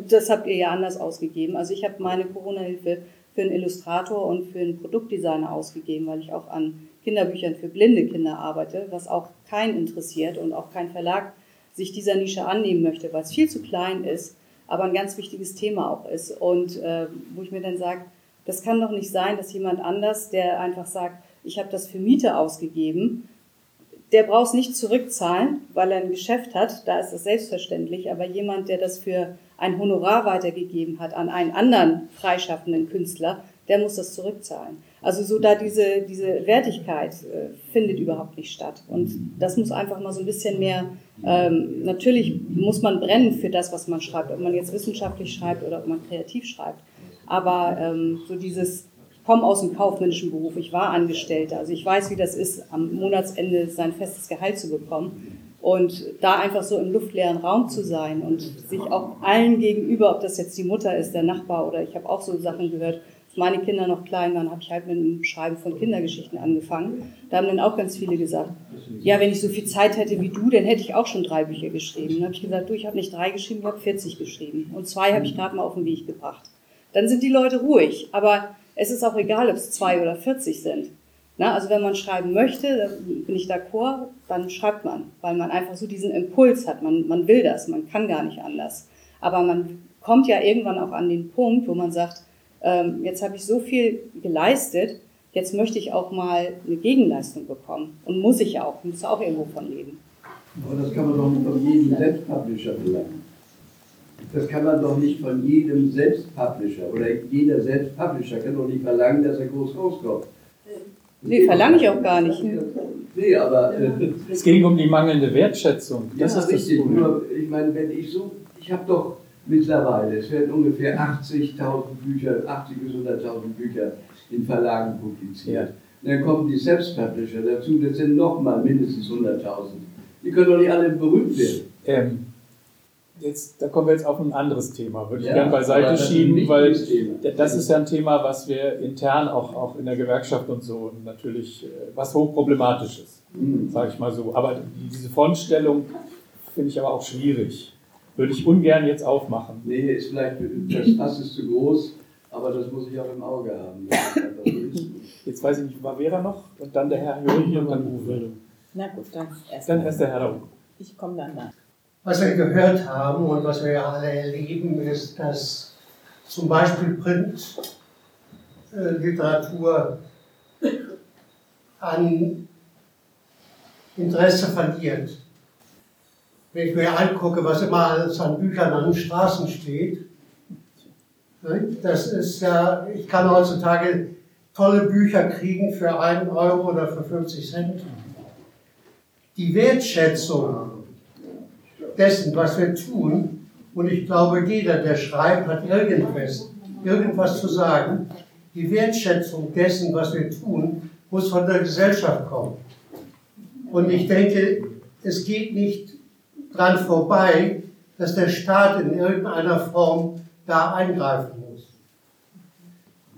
das habt ihr ja anders ausgegeben. Also ich habe meine Corona-Hilfe für einen Illustrator und für einen Produktdesigner ausgegeben, weil ich auch an Kinderbüchern für blinde Kinder arbeite, was auch keinen interessiert und auch kein Verlag sich dieser Nische annehmen möchte, weil es viel zu klein ist aber ein ganz wichtiges Thema auch ist. Und äh, wo ich mir dann sage, das kann doch nicht sein, dass jemand anders, der einfach sagt, ich habe das für Miete ausgegeben, der braucht es nicht zurückzahlen, weil er ein Geschäft hat, da ist das selbstverständlich, aber jemand, der das für ein Honorar weitergegeben hat an einen anderen freischaffenden Künstler, der muss das zurückzahlen. Also so da diese, diese Wertigkeit äh, findet überhaupt nicht statt. Und das muss einfach mal so ein bisschen mehr, ähm, natürlich muss man brennen für das, was man schreibt, ob man jetzt wissenschaftlich schreibt oder ob man kreativ schreibt. Aber ähm, so dieses, komme aus dem kaufmännischen Beruf, ich war Angestellter, also ich weiß, wie das ist, am Monatsende sein festes Gehalt zu bekommen. Und da einfach so im luftleeren Raum zu sein und sich auch allen gegenüber, ob das jetzt die Mutter ist, der Nachbar oder ich habe auch so Sachen gehört, meine Kinder noch klein waren, habe ich halt mit dem Schreiben von Kindergeschichten angefangen. Da haben dann auch ganz viele gesagt, ja, wenn ich so viel Zeit hätte wie du, dann hätte ich auch schon drei Bücher geschrieben. Dann habe ich gesagt, du, ich habe nicht drei geschrieben, ich habe 40 geschrieben. Und zwei habe ich gerade mal auf den Weg gebracht. Dann sind die Leute ruhig. Aber es ist auch egal, ob es zwei oder 40 sind. Na, also wenn man schreiben möchte, bin ich d'accord, dann schreibt man, weil man einfach so diesen Impuls hat. Man, man will das, man kann gar nicht anders. Aber man kommt ja irgendwann auch an den Punkt, wo man sagt, ähm, jetzt habe ich so viel geleistet, jetzt möchte ich auch mal eine Gegenleistung bekommen. Und muss ich ja auch, muss auch irgendwo von leben. Aber das kann man doch von jedem Selbstpublisher verlangen. Das kann man doch nicht von jedem Selbstpublisher oder jeder Selbstpublisher kann doch nicht verlangen, dass er groß rauskommt. Nee, verlange ich auch gar nicht. Nee, aber. Äh, es ging um die mangelnde Wertschätzung. Das ja, ist richtig. Nur, ich meine, wenn ich so, ich habe doch mittlerweile. Es werden ungefähr 80.000 Bücher, 80 bis 100.000 Bücher in Verlagen publiziert. Ja. Dann kommen die Selbstpublisher dazu, das sind nochmal mindestens 100.000. Die können doch nicht alle berühmt werden. Ähm, jetzt, da kommen wir jetzt auf ein anderes Thema, würde ich ja, gerne beiseite schieben, weil das ist ja ein Thema, was wir intern auch, auch in der Gewerkschaft und so natürlich, äh, was hochproblematisch ist, mhm. sage ich mal so. Aber diese Frontstellung finde ich aber auch schwierig würde ich ungern jetzt aufmachen. Nee, ist vielleicht, das Fass ist zu groß, aber das muss ich auch im Auge haben. jetzt weiß ich nicht, war Vera noch und dann der Herr Jürgen und dann Uwe. Na gut, dann erst. Dann erst der Herr Uwe. Ich komme dann da. Was wir gehört haben und was wir ja alle erleben, ist, dass zum Beispiel Printliteratur an Interesse verliert wenn ich mir angucke, was immer alles an Büchern an den Straßen steht, ne, das ist ja, ich kann heutzutage tolle Bücher kriegen für einen Euro oder für 50 Cent. Die Wertschätzung dessen, was wir tun, und ich glaube, jeder, der schreibt, hat irgendwas, irgendwas zu sagen. Die Wertschätzung dessen, was wir tun, muss von der Gesellschaft kommen. Und ich denke, es geht nicht dran vorbei, dass der Staat in irgendeiner Form da eingreifen muss.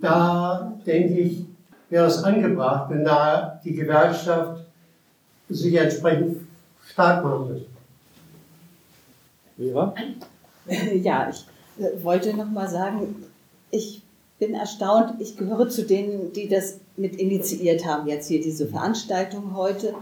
Da denke ich, wäre es angebracht, wenn da die Gewerkschaft sich entsprechend stark machen müsste. Vera? Ja, ich äh, wollte noch mal sagen, ich bin erstaunt, ich gehöre zu denen, die das mit initiiert haben, jetzt hier diese Veranstaltung heute.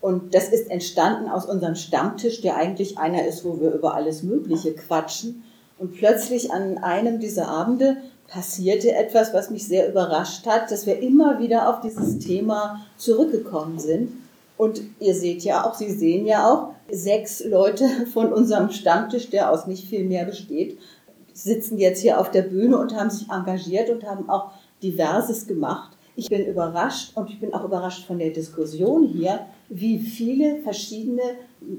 Und das ist entstanden aus unserem Stammtisch, der eigentlich einer ist, wo wir über alles Mögliche quatschen. Und plötzlich an einem dieser Abende passierte etwas, was mich sehr überrascht hat, dass wir immer wieder auf dieses Thema zurückgekommen sind. Und ihr seht ja auch, Sie sehen ja auch, sechs Leute von unserem Stammtisch, der aus nicht viel mehr besteht, sitzen jetzt hier auf der Bühne und haben sich engagiert und haben auch diverses gemacht. Ich bin überrascht und ich bin auch überrascht von der Diskussion hier, wie viele verschiedene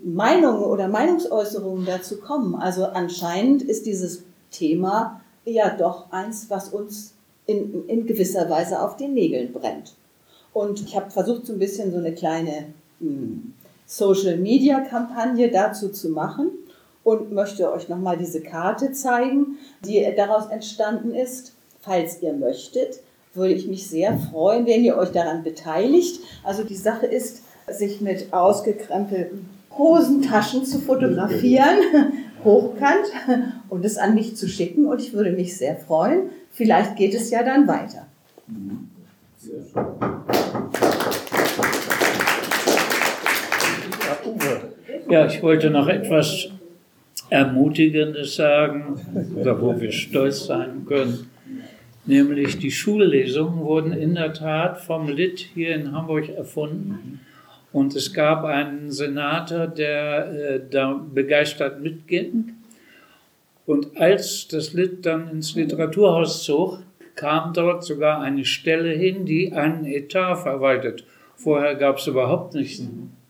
Meinungen oder Meinungsäußerungen dazu kommen. Also anscheinend ist dieses Thema ja doch eins, was uns in, in gewisser Weise auf den Nägeln brennt. Und ich habe versucht, so ein bisschen so eine kleine hm, Social-Media-Kampagne dazu zu machen und möchte euch nochmal diese Karte zeigen, die daraus entstanden ist. Falls ihr möchtet, würde ich mich sehr freuen, wenn ihr euch daran beteiligt. Also die Sache ist, sich mit ausgekrempelten Hosentaschen zu fotografieren, hochkant und es an mich zu schicken. Und ich würde mich sehr freuen. Vielleicht geht es ja dann weiter. Sehr schön. Ja, ich wollte noch etwas Ermutigendes sagen, oder wo wir stolz sein können. Nämlich die Schullesungen wurden in der Tat vom LIT hier in Hamburg erfunden. Und es gab einen Senator, der äh, da begeistert mitging. Und als das Lit dann ins Literaturhaus zog, kam dort sogar eine Stelle hin, die einen Etat verwaltet. Vorher gab es überhaupt nicht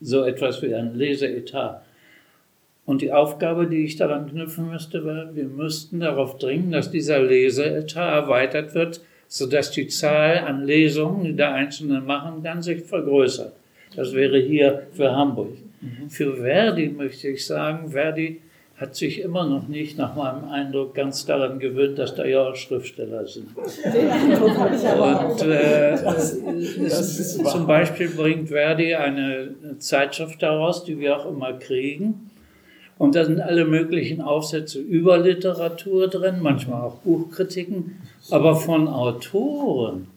so etwas wie einen Leseetat. Und die Aufgabe, die ich daran knüpfen müsste, war, wir müssten darauf dringen, dass dieser Leseetat erweitert wird, sodass die Zahl an Lesungen, die der Einzelne machen kann, sich vergrößert. Das wäre hier für Hamburg. Mhm. Für Verdi möchte ich sagen, Verdi hat sich immer noch nicht, nach meinem Eindruck, ganz daran gewöhnt, dass da ja auch Schriftsteller sind. Und äh, es, zum Beispiel bringt Verdi eine Zeitschrift daraus, die wir auch immer kriegen. Und da sind alle möglichen Aufsätze über Literatur drin, manchmal auch Buchkritiken, aber von Autoren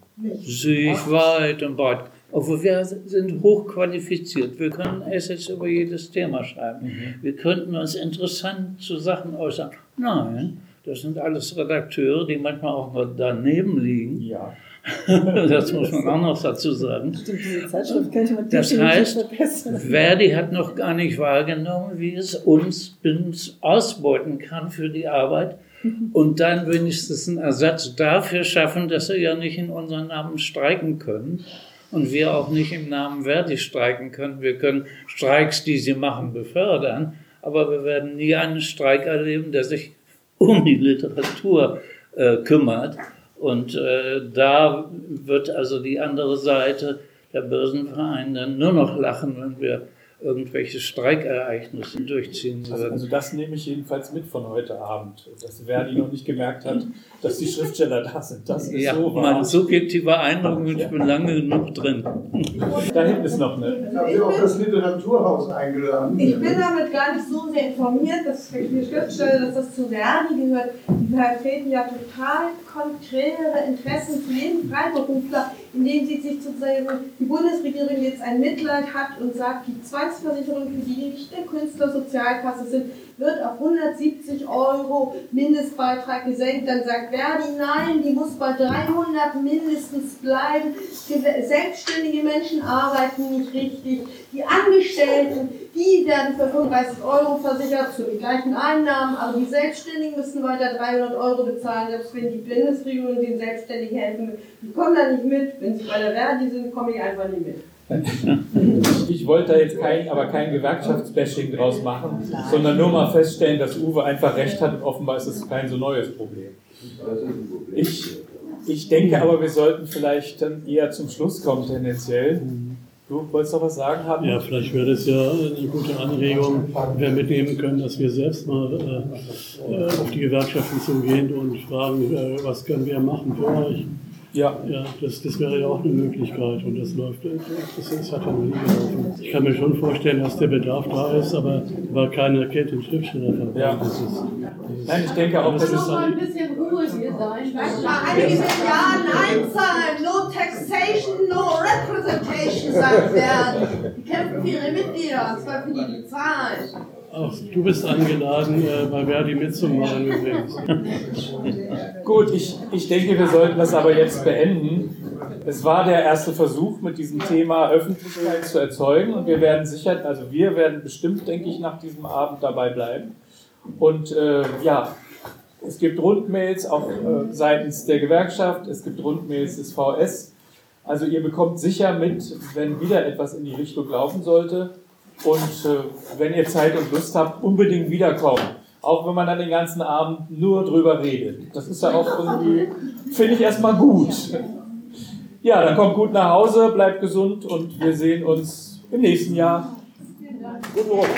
sehe ich weit und breit. Obwohl wir sind hochqualifiziert. Wir können Essays über jedes Thema schreiben. Mhm. Wir könnten uns interessant zu Sachen äußern. Nein, das sind alles Redakteure, die manchmal auch mal daneben liegen. Ja. das muss man auch noch dazu sagen. Das heißt, Verdi hat noch gar nicht wahrgenommen, wie es uns, uns ausbeuten kann für die Arbeit und dann wenigstens einen Ersatz dafür schaffen, dass sie ja nicht in unseren Namen streiken können und wir auch nicht im Namen Verdi streiken können. Wir können Streiks, die sie machen, befördern, aber wir werden nie einen Streik erleben, der sich um die Literatur äh, kümmert und äh, da wird also die andere Seite, der Börsenverein, dann nur noch lachen, wenn wir irgendwelche Streikereignisse durchziehen würden. Also das nehme ich jedenfalls mit von heute Abend, dass Verdi noch nicht gemerkt hat, dass die Schriftsteller da sind. Das ist ja, so wahr. mein subjektiver Eindruck und ich bin lange genug drin. Da hinten ist noch eine. Ich habe auch das Literaturhaus eingeladen. Ich bin damit gar nicht so sehr informiert, dass ich mir Schriftsteller, dass das zu Verdi gehört. Die vertreten ja total konträre Interessen zu jedem Freiberufler, indem sie sich sozusagen die Bundesregierung jetzt ein Mitleid hat und sagt, die Zwangsversicherung, für die nicht der Künstlersozialkasse sind, wird auf 170 Euro Mindestbeitrag gesenkt. Dann sagt Verdi, nein, die muss bei 300 mindestens bleiben. Selbstständige Menschen arbeiten nicht richtig. Die Angestellten, die werden für 35 Euro versichert, zu den gleichen Einnahmen, aber die Selbstständigen müssen weiter 300 Euro bezahlen, selbst wenn die Bundesregierung den Selbstständigen helfen will. Die kommen da nicht mit. Wenn sie bei der Verdi sind, kommen die einfach nicht mit. Ich wollte da jetzt kein, aber kein Gewerkschaftsbashing draus machen, sondern nur mal feststellen, dass Uwe einfach recht hat und offenbar ist es kein so neues Problem. Ich, ich denke aber, wir sollten vielleicht dann eher zum Schluss kommen, tendenziell. Du wolltest noch was sagen haben? Ja, vielleicht wäre das ja eine gute Anregung, wenn wir mitnehmen können, dass wir selbst mal äh, auf die Gewerkschaften zugehen und fragen, äh, was können wir machen für euch. Ja. ja das, das wäre ja auch eine Möglichkeit und das läuft, das, das hat ja noch nie gelaufen. Ich kann mir schon vorstellen, dass der Bedarf da ist, aber weil keiner kennt den Schriftsteller. Ja. Das ist, das ist, Nein, ich denke auch, das ist mal ein bisschen Ruhe hier sein. Einige sind Ja, Nein zahlen, no taxation, no representation, sagt werden. Die kämpfen für ihre Mitglieder, und zwar für die, die zahlen. Ach, du bist eingeladen, äh, bei Verdi mitzumachen. Gut, ich, ich denke, wir sollten das aber jetzt beenden. Es war der erste Versuch, mit diesem Thema Öffentlichkeit zu erzeugen und wir werden sicher, also wir werden bestimmt, denke ich, nach diesem Abend dabei bleiben. Und äh, ja, es gibt Rundmails auch äh, seitens der Gewerkschaft, es gibt Rundmails des VS. Also ihr bekommt sicher mit, wenn wieder etwas in die Richtung laufen sollte. Und äh, wenn ihr Zeit und Lust habt, unbedingt wiederkommen. Auch wenn man dann den ganzen Abend nur drüber redet. Das ist ja auch irgendwie, finde ich erstmal gut. Ja, dann kommt gut nach Hause, bleibt gesund und wir sehen uns im nächsten Jahr. Guten Morgen.